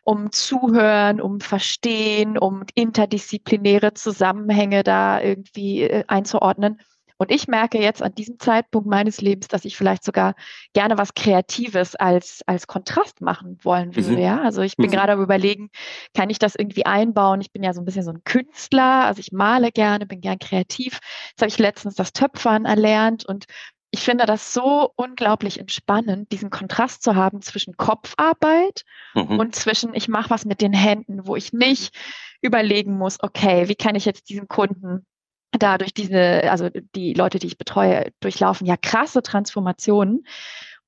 um Zuhören, um Verstehen, um interdisziplinäre Zusammenhänge da irgendwie äh, einzuordnen. Und ich merke jetzt an diesem Zeitpunkt meines Lebens, dass ich vielleicht sogar gerne was Kreatives als, als Kontrast machen wollen würde. Mhm. Ja, also ich bin mhm. gerade am überlegen, kann ich das irgendwie einbauen? Ich bin ja so ein bisschen so ein Künstler, also ich male gerne, bin gern kreativ. Jetzt habe ich letztens das Töpfern erlernt und ich finde das so unglaublich entspannend, diesen Kontrast zu haben zwischen Kopfarbeit mhm. und zwischen, ich mache was mit den Händen, wo ich nicht überlegen muss, okay, wie kann ich jetzt diesen Kunden dadurch diese, also die Leute, die ich betreue, durchlaufen ja krasse Transformationen.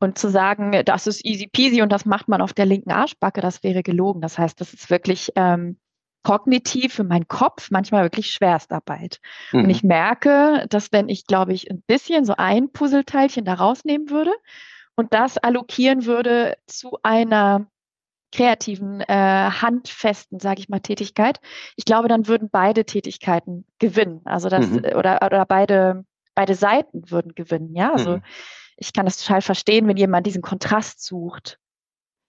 Und zu sagen, das ist easy peasy und das macht man auf der linken Arschbacke, das wäre gelogen. Das heißt, das ist wirklich ähm, kognitiv für meinen Kopf manchmal wirklich Schwerstarbeit. Mhm. Und ich merke, dass wenn ich, glaube ich, ein bisschen so ein Puzzleteilchen da rausnehmen würde und das allokieren würde zu einer kreativen, äh, handfesten, sage ich mal, Tätigkeit. Ich glaube, dann würden beide Tätigkeiten gewinnen. Also das mhm. oder oder beide beide Seiten würden gewinnen. Ja, also mhm. ich kann das total verstehen, wenn jemand diesen Kontrast sucht.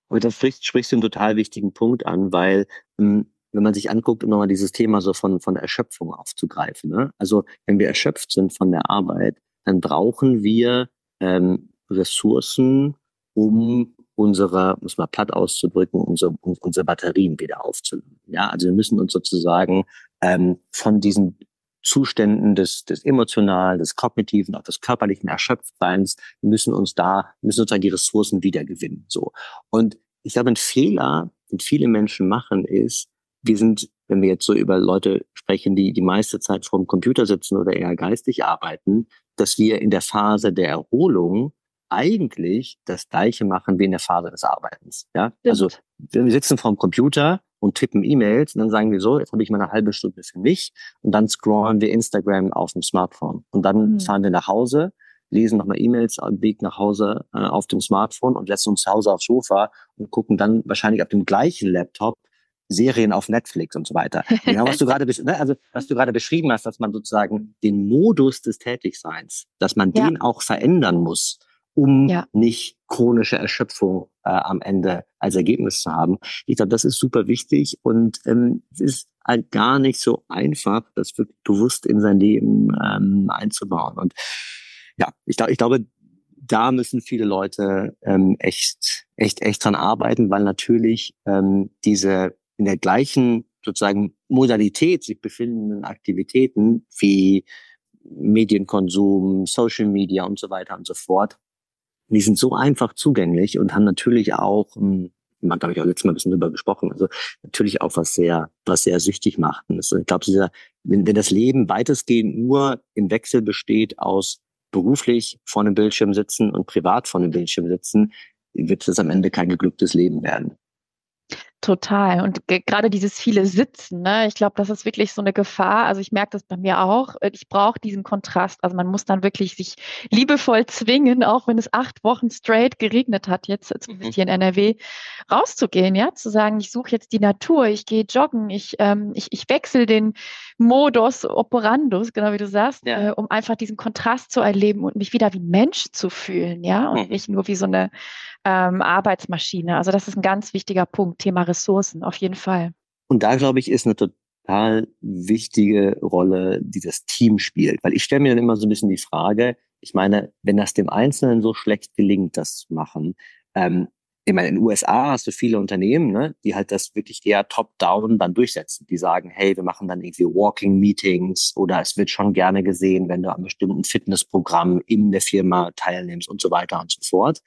Aber da sprichst, sprichst du einen total wichtigen Punkt an, weil ähm, wenn man sich anguckt, um nochmal dieses Thema so von, von Erschöpfung aufzugreifen. Ne? Also wenn wir erschöpft sind von der Arbeit, dann brauchen wir ähm, Ressourcen, um unsere, muss man platt auszudrücken, unsere, unsere Batterien wieder aufzuladen. Ja, also wir müssen uns sozusagen ähm, von diesen Zuständen des, des emotionalen, des kognitiven, auch des körperlichen Erschöpftseins, müssen uns da, müssen sozusagen die Ressourcen wiedergewinnen. So. Und ich glaube, ein Fehler, den viele Menschen machen, ist, wir sind, wenn wir jetzt so über Leute sprechen, die die meiste Zeit vorm Computer sitzen oder eher geistig arbeiten, dass wir in der Phase der Erholung eigentlich das Gleiche machen wie in der Phase des Arbeitens. Ja, also wir sitzen vorm Computer und tippen E-Mails und dann sagen wir so, jetzt habe ich mal eine halbe Stunde für mich und dann scrollen wir Instagram auf dem Smartphone und dann mhm. fahren wir nach Hause, lesen nochmal E-Mails am Weg nach Hause äh, auf dem Smartphone und lassen uns zu Hause aufs Sofa und gucken dann wahrscheinlich auf dem gleichen Laptop Serien auf Netflix und so weiter. Genau, was du gerade, ne, also was du gerade beschrieben hast, dass man sozusagen den Modus des Tätigseins, dass man ja. den auch verändern muss um ja. nicht chronische Erschöpfung äh, am Ende als Ergebnis zu haben. Ich glaube, das ist super wichtig und ähm, es ist halt gar nicht so einfach, das wirklich bewusst in sein Leben ähm, einzubauen. Und ja, ich, glaube, ich glaube, da müssen viele Leute ähm, echt, echt, echt dran arbeiten, weil natürlich ähm, diese in der gleichen sozusagen Modalität sich befindenden Aktivitäten wie Medienkonsum, Social Media und so weiter und so fort die sind so einfach zugänglich und haben natürlich auch, hm, man glaube ich auch letztes Mal ein bisschen drüber gesprochen, also natürlich auch was sehr, was sehr süchtig macht. Und ich glaube, wenn, wenn das Leben weitestgehend nur im Wechsel besteht aus beruflich vor einem Bildschirm sitzen und privat vor einem Bildschirm sitzen, wird es am Ende kein geglücktes Leben werden. Total. Und gerade dieses viele Sitzen, ne? ich glaube, das ist wirklich so eine Gefahr. Also ich merke das bei mir auch. Äh, ich brauche diesen Kontrast. Also man muss dann wirklich sich liebevoll zwingen, auch wenn es acht Wochen straight geregnet hat, jetzt zumindest mhm. hier in NRW, rauszugehen, ja, zu sagen, ich suche jetzt die Natur, ich gehe joggen, ich, ähm, ich, ich wechsle den Modus operandus, genau wie du sagst, ja. äh, um einfach diesen Kontrast zu erleben und mich wieder wie Mensch zu fühlen, ja, und mhm. nicht nur wie so eine ähm, Arbeitsmaschine. Also das ist ein ganz wichtiger Punkt, Thema Ressourcen, auf jeden Fall. Und da, glaube ich, ist eine total wichtige Rolle, die das Team spielt. Weil ich stelle mir dann immer so ein bisschen die Frage, ich meine, wenn das dem Einzelnen so schlecht gelingt, das zu machen, ähm, ich meine, in den USA hast du viele Unternehmen, ne, die halt das wirklich eher top-down dann durchsetzen. Die sagen, hey, wir machen dann irgendwie Walking-Meetings oder es wird schon gerne gesehen, wenn du an bestimmten Fitnessprogrammen in der Firma teilnimmst und so weiter und so fort.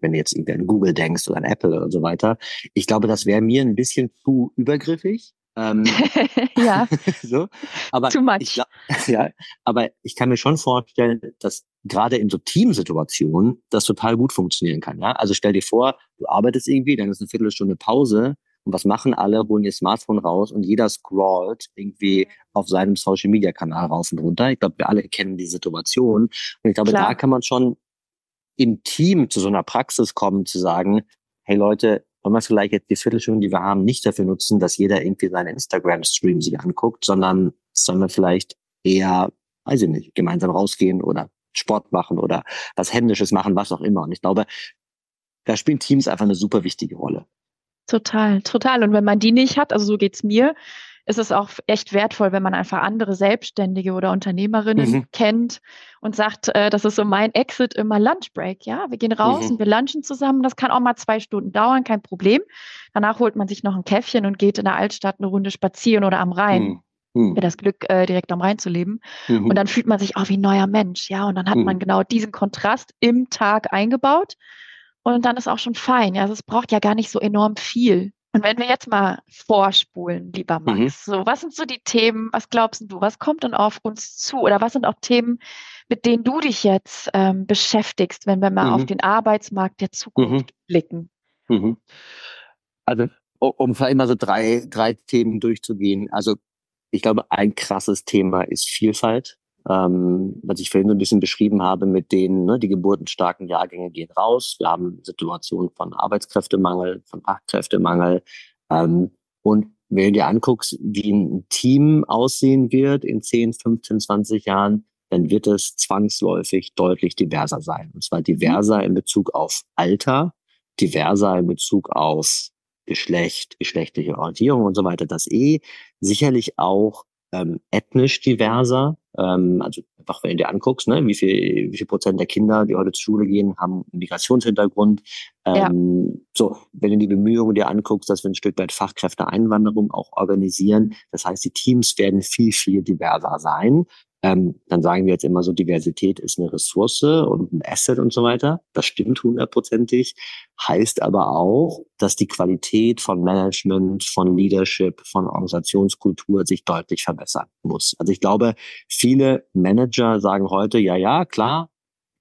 Wenn du jetzt irgendwie an Google denkst oder an Apple oder so weiter. Ich glaube, das wäre mir ein bisschen zu übergriffig. Ähm, ja. so. Aber Too much. Ich ja, aber ich kann mir schon vorstellen, dass gerade in so Teamsituationen das total gut funktionieren kann. Ja? Also stell dir vor, du arbeitest irgendwie, dann ist eine Viertelstunde Pause und was machen alle? Holen ihr Smartphone raus und jeder scrollt irgendwie auf seinem Social Media Kanal rauf und runter. Ich glaube, wir alle kennen die Situation. Und ich glaube, Klar. da kann man schon im Team zu so einer Praxis kommen, zu sagen, hey Leute, wollen wir vielleicht jetzt die Viertelstunde, die wir haben, nicht dafür nutzen, dass jeder irgendwie seinen Instagram-Stream sich anguckt, sondern sollen wir vielleicht eher, weiß ich nicht, gemeinsam rausgehen oder Sport machen oder was Händisches machen, was auch immer. Und ich glaube, da spielen Teams einfach eine super wichtige Rolle. Total, total. Und wenn man die nicht hat, also so geht's mir, ist es auch echt wertvoll, wenn man einfach andere Selbstständige oder Unternehmerinnen Mhm. kennt und sagt, äh, das ist so mein Exit immer Lunchbreak. Ja, wir gehen raus Mhm. und wir lunchen zusammen. Das kann auch mal zwei Stunden dauern, kein Problem. Danach holt man sich noch ein Käffchen und geht in der Altstadt eine Runde spazieren oder am Rhein. Hm. Hm. Ja, das Glück, äh, direkt am Rhein zu leben. Mhm. Und dann fühlt man sich auch wie ein neuer Mensch, ja. Und dann hat Mhm. man genau diesen Kontrast im Tag eingebaut. Und dann ist auch schon fein. Ja, also es braucht ja gar nicht so enorm viel. Und wenn wir jetzt mal vorspulen, lieber Max, Mhm. so was sind so die Themen, was glaubst du, was kommt denn auf uns zu? Oder was sind auch Themen, mit denen du dich jetzt ähm, beschäftigst, wenn wir mal Mhm. auf den Arbeitsmarkt der Zukunft blicken? Mhm. Also, u- um vielleicht mal so drei, drei Themen durchzugehen. Also, ich glaube, ein krasses Thema ist Vielfalt. Ähm, was ich vorhin so ein bisschen beschrieben habe mit denen, ne, die geburtenstarken Jahrgänge gehen raus. Wir haben Situationen von Arbeitskräftemangel, von Fachkräftemangel. Ähm, und wenn du dir anguckst, wie ein Team aussehen wird in 10, 15, 20 Jahren, dann wird es zwangsläufig deutlich diverser sein. Und zwar diverser in Bezug auf Alter, diverser in Bezug auf Geschlecht, geschlechtliche Orientierung und so weiter. Das eh sicherlich auch ähm, ethnisch diverser. Ähm, also einfach, wenn du dir anguckst, ne, wie viel, wie viel Prozent der Kinder, die heute zur Schule gehen, haben einen Migrationshintergrund. Ja. Ähm, So, wenn du die Bemühungen dir anguckst, dass wir ein Stück weit Fachkräfteeinwanderung auch organisieren. Das heißt, die Teams werden viel, viel diverser sein. Ähm, dann sagen wir jetzt immer so, Diversität ist eine Ressource und ein Asset und so weiter. Das stimmt hundertprozentig. Heißt aber auch, dass die Qualität von Management, von Leadership, von Organisationskultur sich deutlich verbessern muss. Also ich glaube, viele Manager sagen heute, ja, ja, klar,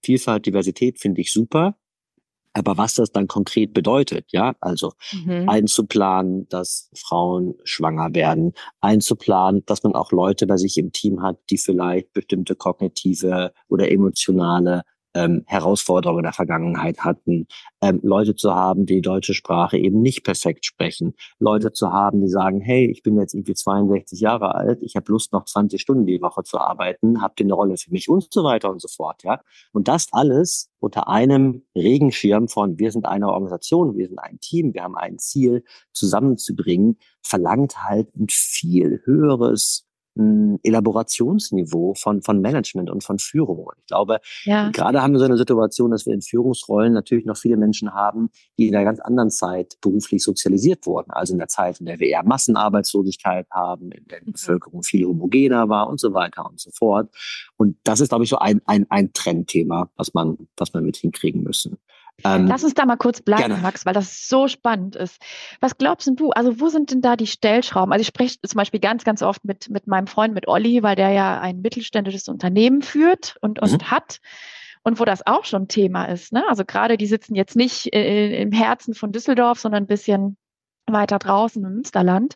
Vielfalt, Diversität finde ich super. Aber was das dann konkret bedeutet, ja, also Mhm. einzuplanen, dass Frauen schwanger werden, einzuplanen, dass man auch Leute bei sich im Team hat, die vielleicht bestimmte kognitive oder emotionale ähm, Herausforderungen der Vergangenheit hatten, ähm, Leute zu haben, die die deutsche Sprache eben nicht perfekt sprechen, Leute zu haben, die sagen, hey, ich bin jetzt irgendwie 62 Jahre alt, ich habe Lust, noch 20 Stunden die Woche zu arbeiten, habt ihr eine Rolle für mich und so weiter und so fort, ja. Und das alles unter einem Regenschirm von wir sind eine Organisation, wir sind ein Team, wir haben ein Ziel zusammenzubringen, verlangt halt ein viel höheres mh, Elaborationsniveau von, von Management und von Führung. Und ich glaube, Ja, gerade haben wir so eine Situation, dass wir in Führungsrollen natürlich noch viele Menschen haben, die in einer ganz anderen Zeit beruflich sozialisiert wurden. Also in der Zeit, in der wir eher Massenarbeitslosigkeit haben, in der die Mhm. Bevölkerung viel homogener war und so weiter und so fort. Und das ist, glaube ich, so ein, ein, ein Trendthema, was man, was man mit hinkriegen müssen. Ähm, Lass uns da mal kurz bleiben, Gerne. Max, weil das so spannend ist. Was glaubst denn du? Also, wo sind denn da die Stellschrauben? Also, ich spreche zum Beispiel ganz, ganz oft mit, mit meinem Freund, mit Olli, weil der ja ein mittelständisches Unternehmen führt und, und Mhm. hat. Und wo das auch schon Thema ist. Ne? Also, gerade die sitzen jetzt nicht äh, im Herzen von Düsseldorf, sondern ein bisschen weiter draußen im Münsterland.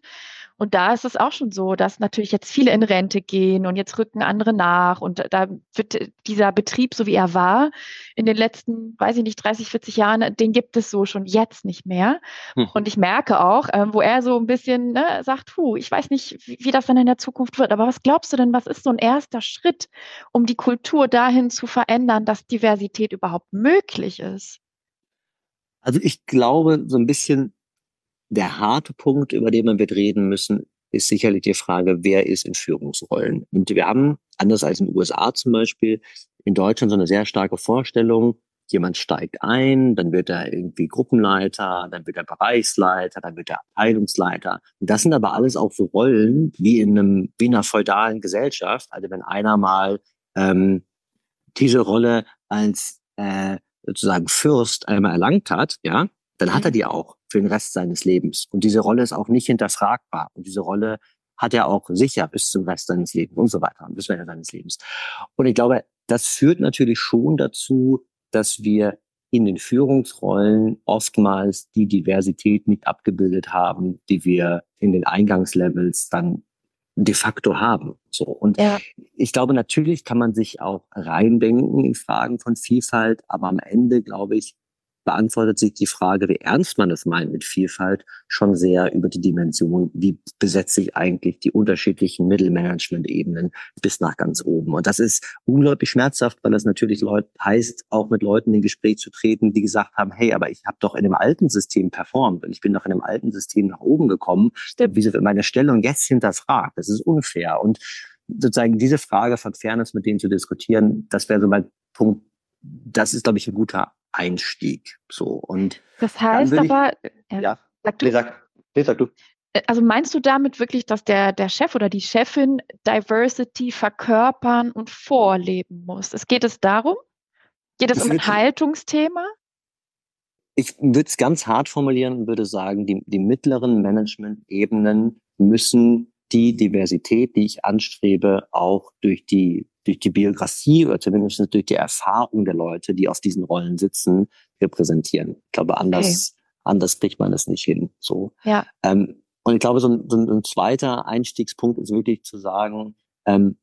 Und da ist es auch schon so, dass natürlich jetzt viele in Rente gehen und jetzt rücken andere nach. Und da wird dieser Betrieb, so wie er war, in den letzten, weiß ich nicht, 30, 40 Jahren, den gibt es so schon jetzt nicht mehr. Mhm. Und ich merke auch, ähm, wo er so ein bisschen ne, sagt, hu, ich weiß nicht, wie, wie das dann in der Zukunft wird, aber was glaubst du denn, was ist so ein erster Schritt, um die Kultur dahin zu verändern, dass Diversität überhaupt möglich ist? Also ich glaube, so ein bisschen der harte Punkt, über den wir wird reden müssen, ist sicherlich die Frage, wer ist in Führungsrollen. Und wir haben, anders als in den USA zum Beispiel, in Deutschland so eine sehr starke Vorstellung, jemand steigt ein, dann wird er irgendwie Gruppenleiter, dann wird er Bereichsleiter, dann wird er Abteilungsleiter. Und das sind aber alles auch so Rollen wie in einem wie in einer feudalen Gesellschaft. Also wenn einer mal ähm, diese Rolle als äh, sozusagen Fürst einmal erlangt hat, ja, dann hat er mhm. die auch für den Rest seines Lebens. Und diese Rolle ist auch nicht hinterfragbar. Und diese Rolle hat er auch sicher bis zum Rest seines Lebens und so weiter, bis zum Ende seines Lebens. Und ich glaube, das führt natürlich schon dazu, dass wir in den Führungsrollen oftmals die Diversität nicht abgebildet haben, die wir in den Eingangslevels dann de facto haben. So. Und ja. ich glaube, natürlich kann man sich auch reindenken in Fragen von Vielfalt, aber am Ende, glaube ich, beantwortet sich die Frage, wie ernst man es meint mit Vielfalt, schon sehr über die Dimension, wie besetze ich eigentlich die unterschiedlichen Mittelmanagement-Ebenen bis nach ganz oben. Und das ist unglaublich schmerzhaft, weil das natürlich Leute heißt, auch mit Leuten in Gespräch zu treten, die gesagt haben, hey, aber ich habe doch in dem alten System performt und ich bin doch in dem alten System nach oben gekommen. Stimmt. Wieso wird meine Stellung jetzt hinterfragt? Das ist unfair. Und sozusagen diese Frage von Fairness mit denen zu diskutieren, das wäre so mein Punkt. Das ist, glaube ich, ein guter Einstieg. So und das heißt aber, ich, ja, sag du. sag, sag du. Äh, also meinst du damit wirklich, dass der, der Chef oder die Chefin Diversity verkörpern und vorleben muss? Es geht es darum? Geht es um ein Haltungsthema? Ich würde es ganz hart formulieren und würde sagen, die, die mittleren Management-Ebenen müssen die Diversität, die ich anstrebe, auch durch die durch die Biografie oder zumindest durch die Erfahrung der Leute, die auf diesen Rollen sitzen, repräsentieren. Ich glaube, anders, okay. anders kriegt man das nicht hin. So. Ja. Ähm, und ich glaube, so ein, so ein zweiter Einstiegspunkt ist wirklich zu sagen, ähm,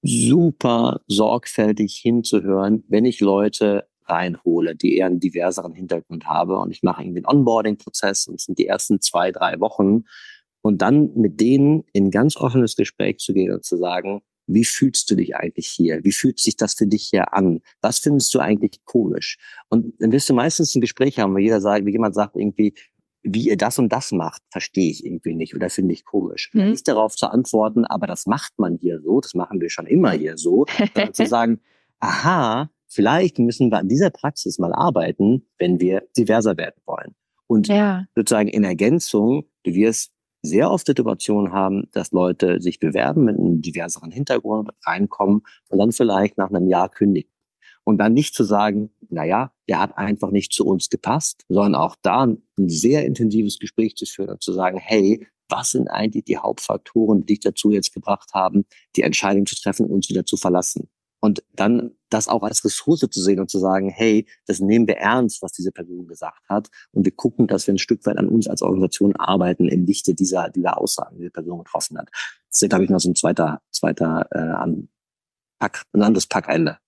super sorgfältig hinzuhören, wenn ich Leute reinhole, die eher einen diverseren Hintergrund habe und ich mache irgendwie einen Onboarding-Prozess und es sind die ersten zwei, drei Wochen und dann mit denen in ganz offenes Gespräch zu gehen und zu sagen, wie fühlst du dich eigentlich hier? Wie fühlt sich das für dich hier an? Was findest du eigentlich komisch? Und dann wirst du meistens ein Gespräch haben, wo jeder sagt, wie jemand sagt irgendwie, wie ihr das und das macht, verstehe ich irgendwie nicht oder finde ich komisch. Mhm. Nicht darauf zu antworten, aber das macht man hier so, das machen wir schon immer hier so, zu sagen, aha, vielleicht müssen wir an dieser Praxis mal arbeiten, wenn wir diverser werden wollen. Und ja. sozusagen in Ergänzung, du wirst sehr oft Situationen haben, dass Leute sich bewerben mit einem diverseren Hintergrund, reinkommen und dann vielleicht nach einem Jahr kündigen. Und dann nicht zu sagen, na ja, der hat einfach nicht zu uns gepasst, sondern auch da ein sehr intensives Gespräch zu führen und zu sagen, hey, was sind eigentlich die Hauptfaktoren, die dich dazu jetzt gebracht haben, die Entscheidung zu treffen, uns wieder zu verlassen? Und dann das auch als Ressource zu sehen und zu sagen, hey, das nehmen wir ernst, was diese Person gesagt hat. Und wir gucken, dass wir ein Stück weit an uns als Organisation arbeiten im Lichte dieser, dieser Aussagen, die die Person getroffen hat. Das ist, glaube ich, noch so ein zweiter, zweiter äh, Pack, ein anderes Packende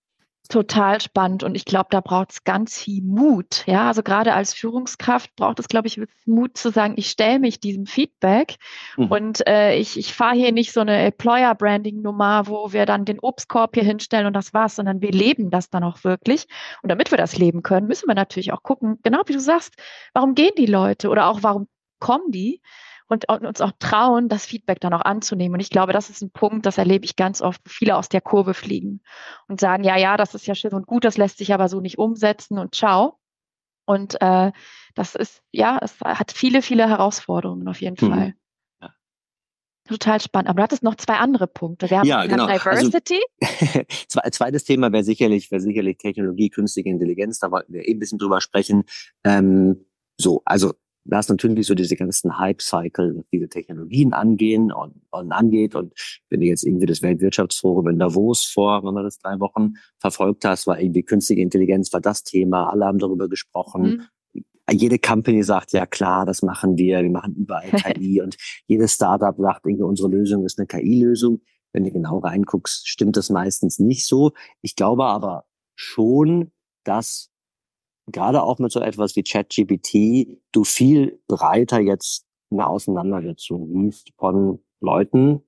total spannend und ich glaube, da braucht es ganz viel Mut. Ja, also gerade als Führungskraft braucht es, glaube ich, Mut zu sagen, ich stelle mich diesem Feedback mhm. und äh, ich, ich fahre hier nicht so eine Employer-Branding-Nummer, wo wir dann den Obstkorb hier hinstellen und das war's, sondern wir leben das dann auch wirklich. Und damit wir das leben können, müssen wir natürlich auch gucken, genau wie du sagst, warum gehen die Leute oder auch warum kommen die? Und, und uns auch trauen, das Feedback dann auch anzunehmen. Und ich glaube, das ist ein Punkt, das erlebe ich ganz oft, wo viele aus der Kurve fliegen und sagen, ja, ja, das ist ja schön und gut, das lässt sich aber so nicht umsetzen und ciao. Und äh, das ist, ja, es hat viele, viele Herausforderungen auf jeden mhm. Fall. Total spannend. Aber du hattest noch zwei andere Punkte. Wir haben, ja, genau. Also Diversity. Also, zweites Thema wäre sicherlich, wäre sicherlich Technologie, künstliche Intelligenz. Da wollten wir eben ein bisschen drüber sprechen. Ähm, so, also da ist natürlich so diese ganzen Hype-Cycle, was diese Technologien angehen und, und angeht. Und wenn du jetzt irgendwie das Weltwirtschaftsforum in Davos vor, wenn man das drei Wochen verfolgt hast, war irgendwie künstliche Intelligenz war das Thema. Alle haben darüber gesprochen. Mhm. Jede Company sagt, ja klar, das machen wir. Wir machen überall KI. und jedes Startup sagt, irgendwie, unsere Lösung ist eine KI-Lösung. Wenn du genau reinguckst, stimmt das meistens nicht so. Ich glaube aber schon, dass gerade auch mit so etwas wie ChatGPT du viel breiter jetzt eine Auseinandersetzung liest von Leuten,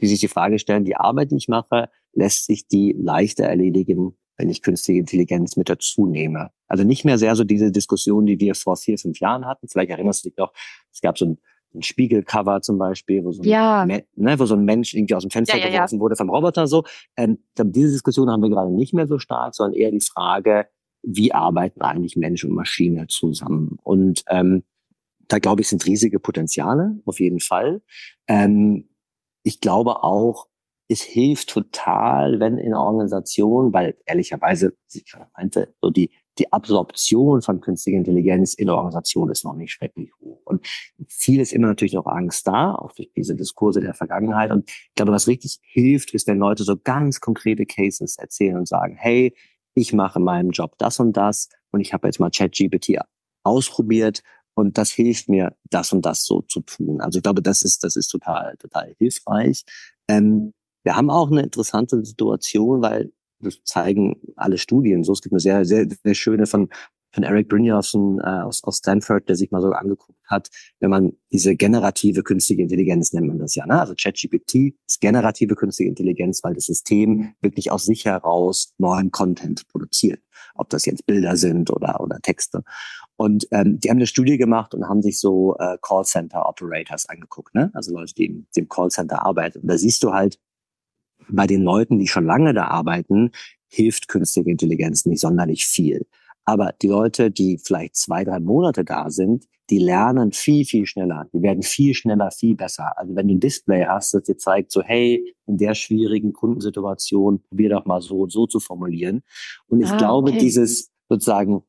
die sich die Frage stellen, die Arbeit, die ich mache, lässt sich die leichter erledigen, wenn ich künstliche Intelligenz mit dazu nehme. Also nicht mehr sehr so diese Diskussion, die wir vor vier, fünf Jahren hatten. Vielleicht erinnerst du dich noch, es gab so ein, ein Spiegelcover zum Beispiel, wo so, ein, ja. ne, wo so ein Mensch irgendwie aus dem Fenster ja, ja, geworfen wurde vom Roboter so. Ähm, diese Diskussion haben wir gerade nicht mehr so stark, sondern eher die Frage, wie arbeiten eigentlich Mensch und Maschine zusammen. Und ähm, da glaube ich, sind riesige Potenziale, auf jeden Fall. Ähm, ich glaube auch, es hilft total, wenn in Organisationen, weil ehrlicherweise, ich meinte, so die, die Absorption von künstlicher Intelligenz in der Organisation ist noch nicht schrecklich hoch. Und viel ist immer natürlich noch Angst da, auch durch diese Diskurse der Vergangenheit. Und ich glaube, was richtig hilft, ist, wenn Leute so ganz konkrete Cases erzählen und sagen, hey, ich mache in meinem Job das und das und ich habe jetzt mal ChatGPT ausprobiert und das hilft mir, das und das so zu tun. Also ich glaube, das ist, das ist total, total hilfreich. Ähm, wir haben auch eine interessante Situation, weil das zeigen alle Studien so. Es gibt eine sehr, sehr, sehr schöne von, von Eric Brynjolfsson äh, aus, aus Stanford, der sich mal so angeguckt hat, wenn man diese generative künstliche Intelligenz nennt man das ja. Ne? Also ChatGPT ist generative künstliche Intelligenz, weil das System wirklich aus sich heraus neuen Content produziert. Ob das jetzt Bilder sind oder, oder Texte. Und ähm, die haben eine Studie gemacht und haben sich so äh, Callcenter Operators angeguckt, ne? Also Leute, die im, die im Callcenter arbeiten. Und da siehst du halt, bei den Leuten, die schon lange da arbeiten, hilft künstliche Intelligenz nicht sonderlich viel. Aber die Leute, die vielleicht zwei, drei Monate da sind, die lernen viel, viel schneller. Die werden viel schneller, viel besser. Also wenn du ein Display hast, das dir zeigt, so hey, in der schwierigen Kundensituation, probier doch mal so und so zu formulieren. Und ich ah, glaube, okay. dieses sozusagen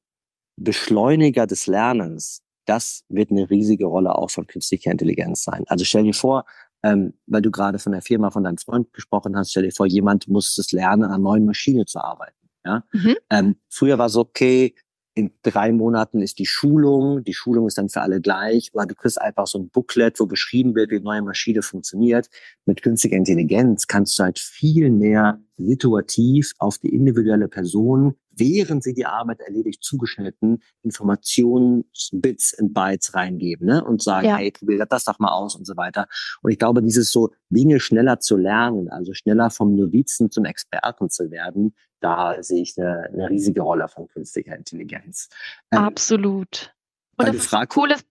Beschleuniger des Lernens, das wird eine riesige Rolle auch von künstlicher Intelligenz sein. Also stell dir vor, ähm, weil du gerade von der Firma von deinem Freund gesprochen hast, stell dir vor, jemand muss es lernen, an einer neuen Maschine zu arbeiten. Ja? Mhm. Ähm, früher war es okay, in drei Monaten ist die Schulung, die Schulung ist dann für alle gleich, oder du kriegst einfach so ein Booklet, wo beschrieben wird, wie eine neue Maschine funktioniert. Mit künstlicher Intelligenz kannst du halt viel mehr situativ auf die individuelle Person, während sie die Arbeit erledigt, zugeschnitten Informationsbits und Bytes reingeben ne? und sagen, ja. hey, probier das doch mal aus und so weiter. Und ich glaube, dieses so Dinge schneller zu lernen, also schneller vom Novizen zum Experten zu werden, da sehe ich eine, eine riesige Rolle von künstlicher Intelligenz. Ähm, Absolut. Und das ist ein cooles,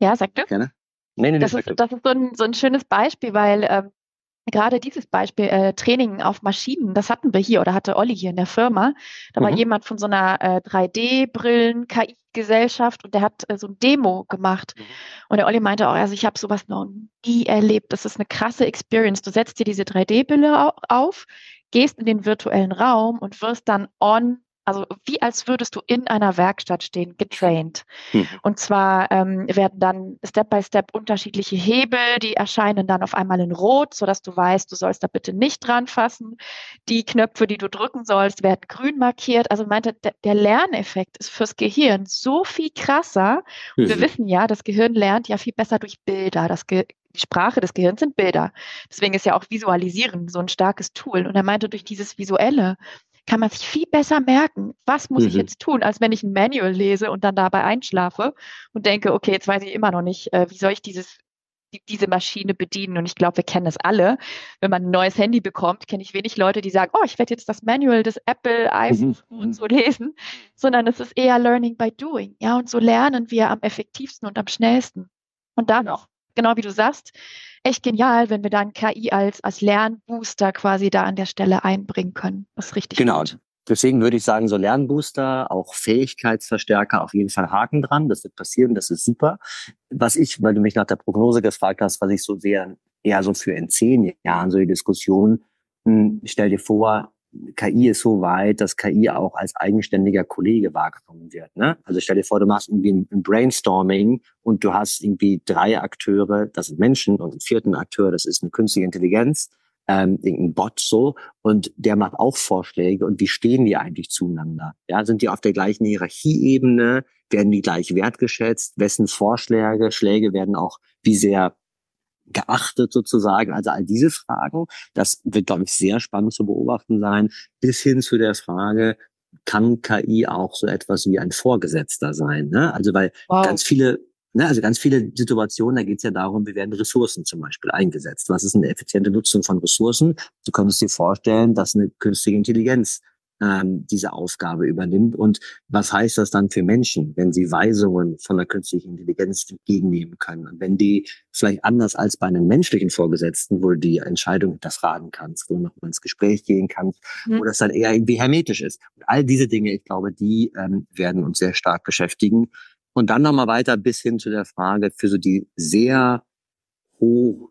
ja, sag du? Gerne. Nee, nee, das, ist, das ist so ein, so ein schönes Beispiel, weil ähm, gerade dieses Beispiel äh, Training auf Maschinen, das hatten wir hier oder hatte Olli hier in der Firma. Da mhm. war jemand von so einer äh, 3D-Brillen-KI-Gesellschaft und der hat äh, so ein Demo gemacht. Mhm. Und der Olli meinte auch, also ich habe sowas noch nie erlebt. Das ist eine krasse Experience. Du setzt dir diese 3D-Brille auf, gehst in den virtuellen Raum und wirst dann on also wie als würdest du in einer Werkstatt stehen, getraint. Mhm. Und zwar ähm, werden dann Step by Step unterschiedliche Hebel, die erscheinen dann auf einmal in Rot, sodass du weißt, du sollst da bitte nicht dran fassen. Die Knöpfe, die du drücken sollst, werden grün markiert. Also meinte, der, der Lerneffekt ist fürs Gehirn so viel krasser. Mhm. wir wissen ja, das Gehirn lernt ja viel besser durch Bilder. Das Ge die Sprache des Gehirns sind Bilder. Deswegen ist ja auch Visualisieren so ein starkes Tool. Und er meinte, durch dieses Visuelle kann man sich viel besser merken, was muss mhm. ich jetzt tun, als wenn ich ein Manual lese und dann dabei einschlafe und denke, okay, jetzt weiß ich immer noch nicht, äh, wie soll ich dieses diese Maschine bedienen. Und ich glaube, wir kennen das alle. Wenn man ein neues Handy bekommt, kenne ich wenig Leute, die sagen, oh, ich werde jetzt das Manual des Apple iPhone mhm. und so lesen, sondern es ist eher Learning by Doing. Ja, und so lernen wir am effektivsten und am schnellsten. Und dann noch, genau wie du sagst, echt genial, wenn wir dann KI als, als Lernbooster quasi da an der Stelle einbringen können. Das ist richtig genau. gut. Deswegen würde ich sagen, so Lernbooster, auch Fähigkeitsverstärker auf jeden Fall Haken dran. Das wird passieren, das ist super. Was ich, weil du mich nach der Prognose gefragt hast, was ich so sehe, eher so für in zehn Jahren so die Diskussion, hm, stell dir vor, KI ist so weit, dass KI auch als eigenständiger Kollege wahrgenommen wird. Ne? Also stell dir vor, du machst irgendwie ein, Brainstorming und du hast irgendwie drei Akteure, das sind Menschen, und einen vierten Akteur, das ist eine künstliche Intelligenz, ähm, irgendein Bot so, und der macht auch Vorschläge. Und wie stehen die eigentlich zueinander? Ja, sind die auf der gleichen Hierarchieebene? Werden die gleich wertgeschätzt? Wessen Vorschläge, Schläge werden auch wie sehr geachtet sozusagen? Also all diese Fragen, das wird, glaube ich, sehr spannend zu beobachten sein, bis hin zu der Frage, kann KI auch so etwas wie ein Vorgesetzter sein? Ne? Also weil wow. ganz viele Ne, also ganz viele Situationen, da geht es ja darum, wie werden Ressourcen zum Beispiel eingesetzt. Was ist eine effiziente Nutzung von Ressourcen? Du könntest dir vorstellen, dass eine künstliche Intelligenz ähm, diese Aufgabe übernimmt. Und was heißt das dann für Menschen, wenn sie Weisungen von der künstlichen Intelligenz entgegennehmen können? Und wenn die vielleicht anders als bei einem menschlichen Vorgesetzten, wo du die Entscheidung hinterfragen kannst, wo du nochmal ins Gespräch gehen kannst, mhm. wo das dann eher irgendwie hermetisch ist. Und all diese Dinge, ich glaube, die ähm, werden uns sehr stark beschäftigen. Und dann nochmal weiter bis hin zu der Frage für so die sehr hoch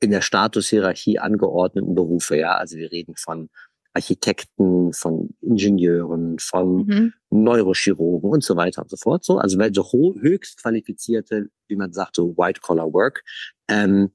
in der Statushierarchie angeordneten Berufe. Ja, also wir reden von Architekten, von Ingenieuren, von mhm. Neurochirurgen und so weiter und so fort. So, also so höchst qualifizierte, wie man sagt, so White-Collar-Work. Ähm,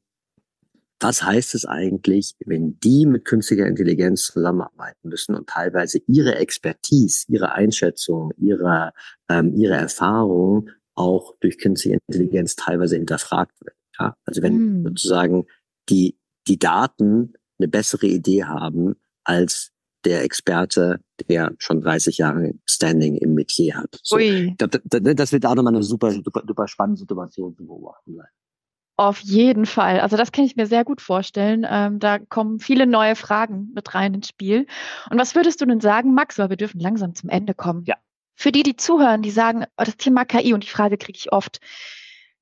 was heißt es eigentlich, wenn die mit künstlicher Intelligenz zusammenarbeiten müssen und teilweise ihre Expertise, ihre Einschätzung, ihre, ähm, ihre Erfahrung auch durch künstliche Intelligenz teilweise hinterfragt wird? Ja? Also wenn mm. sozusagen die, die Daten eine bessere Idee haben als der Experte, der schon 30 Jahre Standing im Metier hat. So, das, das, wird auch nochmal eine super, super, super spannende Situation zu beobachten sein. Auf jeden Fall. Also das kann ich mir sehr gut vorstellen. Ähm, da kommen viele neue Fragen mit rein ins Spiel. Und was würdest du denn sagen, Max, weil wir dürfen langsam zum Ende kommen? Ja. Für die, die zuhören, die sagen, oh, das Thema KI und die Frage kriege ich oft,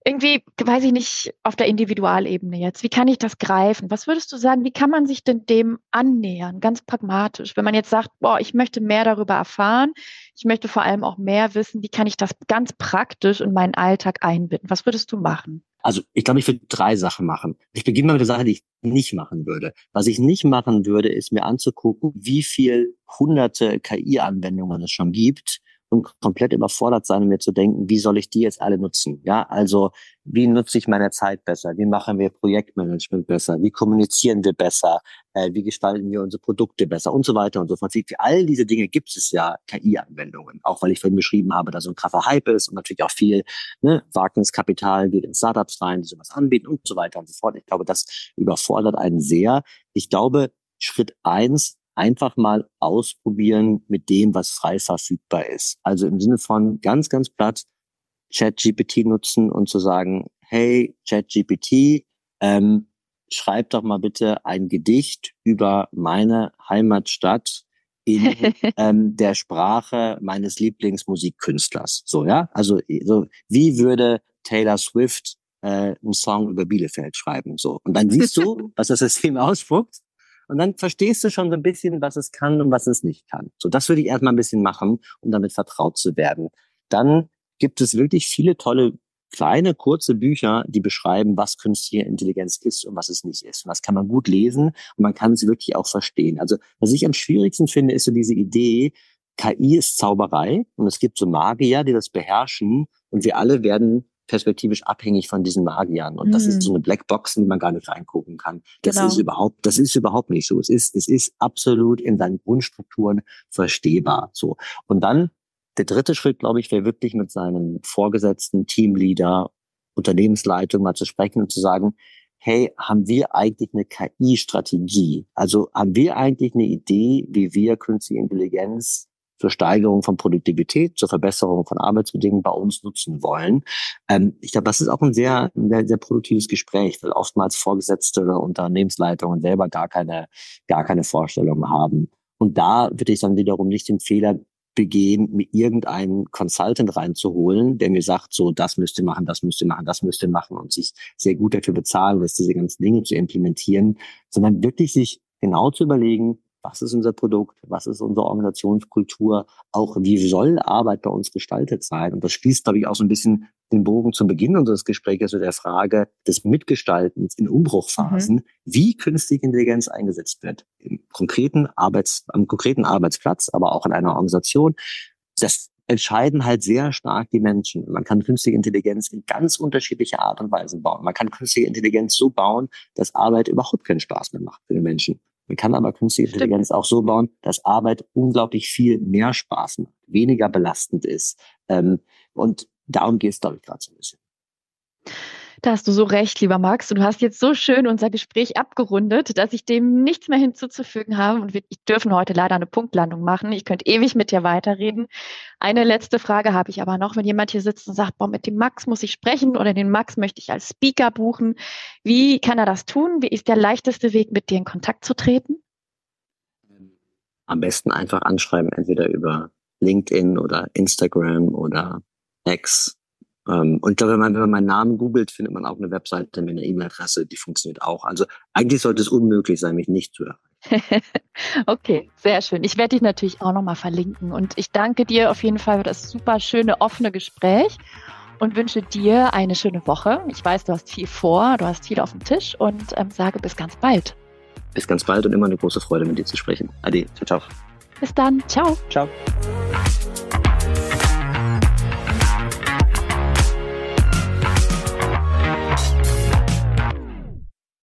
irgendwie, weiß ich nicht, auf der Individualebene jetzt. Wie kann ich das greifen? Was würdest du sagen, wie kann man sich denn dem annähern, ganz pragmatisch? Wenn man jetzt sagt, boah, ich möchte mehr darüber erfahren, ich möchte vor allem auch mehr wissen, wie kann ich das ganz praktisch in meinen Alltag einbinden? Was würdest du machen? Also ich glaube, ich würde drei Sachen machen. Ich beginne mal mit der Sache, die ich nicht machen würde. Was ich nicht machen würde, ist mir anzugucken, wie viel hunderte KI-Anwendungen es schon gibt komplett überfordert sein, um mir zu denken, wie soll ich die jetzt alle nutzen? Ja, also wie nutze ich meine Zeit besser? Wie machen wir Projektmanagement besser? Wie kommunizieren wir besser? Äh, wie gestalten wir unsere Produkte besser? Und so weiter und so fort. Für all diese Dinge gibt es ja KI-Anwendungen. Auch weil ich vorhin beschrieben habe, dass so ein krasser Hype ist und natürlich auch viel ne, Wagniskapital geht in Startups rein, die sowas anbieten und so weiter und so fort. Ich glaube, das überfordert einen sehr. Ich glaube, Schritt eins einfach mal ausprobieren mit dem, was frei verfügbar ist. Also im Sinne von ganz, ganz platt ChatGPT nutzen und zu sagen, hey ChatGPT, ähm, schreib doch mal bitte ein Gedicht über meine Heimatstadt in ähm, der Sprache meines Lieblingsmusikkünstlers. So, ja? Also so, wie würde Taylor Swift äh, einen Song über Bielefeld schreiben? So. Und dann siehst du, was das System ausspuckt. Und dann verstehst du schon so ein bisschen, was es kann und was es nicht kann. So, das würde ich erstmal ein bisschen machen, um damit vertraut zu werden. Dann gibt es wirklich viele tolle kleine, kurze Bücher, die beschreiben, was künstliche Intelligenz ist und was es nicht ist. Und das kann man gut lesen und man kann es wirklich auch verstehen. Also, was ich am schwierigsten finde, ist so diese Idee, KI ist Zauberei und es gibt so Magier, die das beherrschen und wir alle werden perspektivisch abhängig von diesen Magiern. Und mhm. das ist so eine Blackbox, in die man gar nicht reingucken kann. Das genau. ist überhaupt, das ist überhaupt nicht so. Es ist, es ist absolut in seinen Grundstrukturen verstehbar. So. Und dann der dritte Schritt, glaube ich, wäre wirklich mit seinem Vorgesetzten, Teamleader, Unternehmensleitung mal zu sprechen und zu sagen, hey, haben wir eigentlich eine KI-Strategie? Also haben wir eigentlich eine Idee, wie wir künstliche Intelligenz zur Steigerung von Produktivität, zur Verbesserung von Arbeitsbedingungen bei uns nutzen wollen. Ähm, ich glaube, das ist auch ein sehr, sehr, sehr produktives Gespräch, weil oftmals Vorgesetzte oder Unternehmensleitungen selber gar keine, gar keine Vorstellungen haben. Und da würde ich dann wiederum nicht den Fehler begehen, mir irgendeinen Consultant reinzuholen, der mir sagt, so, das müsste machen, das müsste machen, das müsste machen und sich sehr gut dafür bezahlen lässt, diese ganzen Dinge zu implementieren, sondern wirklich sich genau zu überlegen, was ist unser Produkt, was ist unsere Organisationskultur, auch wie soll Arbeit bei uns gestaltet sein. Und das schließt, glaube ich, auch so ein bisschen den Bogen zum Beginn unseres Gesprächs zu der Frage des Mitgestaltens in Umbruchphasen, mhm. wie künstliche Intelligenz eingesetzt wird. Im konkreten Arbeits, am konkreten Arbeitsplatz, aber auch in einer Organisation. Das entscheiden halt sehr stark die Menschen. Man kann künstliche Intelligenz in ganz unterschiedlicher Art und Weise bauen. Man kann künstliche Intelligenz so bauen, dass Arbeit überhaupt keinen Spaß mehr macht für den Menschen. Man kann aber künstliche. Intelligenz auch so bauen, dass Arbeit unglaublich viel mehr Spaß macht, weniger belastend ist. Ähm, und darum geht es, glaube ich, gerade so ein bisschen. Da hast du so recht, lieber Max. Und du hast jetzt so schön unser Gespräch abgerundet, dass ich dem nichts mehr hinzuzufügen habe. Und wir dürfen heute leider eine Punktlandung machen. Ich könnte ewig mit dir weiterreden. Eine letzte Frage habe ich aber noch. Wenn jemand hier sitzt und sagt, boah, mit dem Max muss ich sprechen oder den Max möchte ich als Speaker buchen, wie kann er das tun? Wie ist der leichteste Weg, mit dir in Kontakt zu treten? am besten einfach anschreiben, entweder über LinkedIn oder Instagram oder X. Ähm, und ich glaube, wenn man, wenn man meinen Namen googelt, findet man auch eine Webseite mit einer E-Mail-Adresse, die funktioniert auch. Also eigentlich sollte es unmöglich sein, mich nicht zu erreichen. okay, sehr schön. Ich werde dich natürlich auch nochmal verlinken. Und ich danke dir auf jeden Fall für das super schöne, offene Gespräch und wünsche dir eine schöne Woche. Ich weiß, du hast viel vor, du hast viel auf dem Tisch und ähm, sage bis ganz bald. Bis ganz bald und immer eine große Freude, mit dir zu sprechen. Ade, ciao, ciao. Bis dann, ciao. Ciao.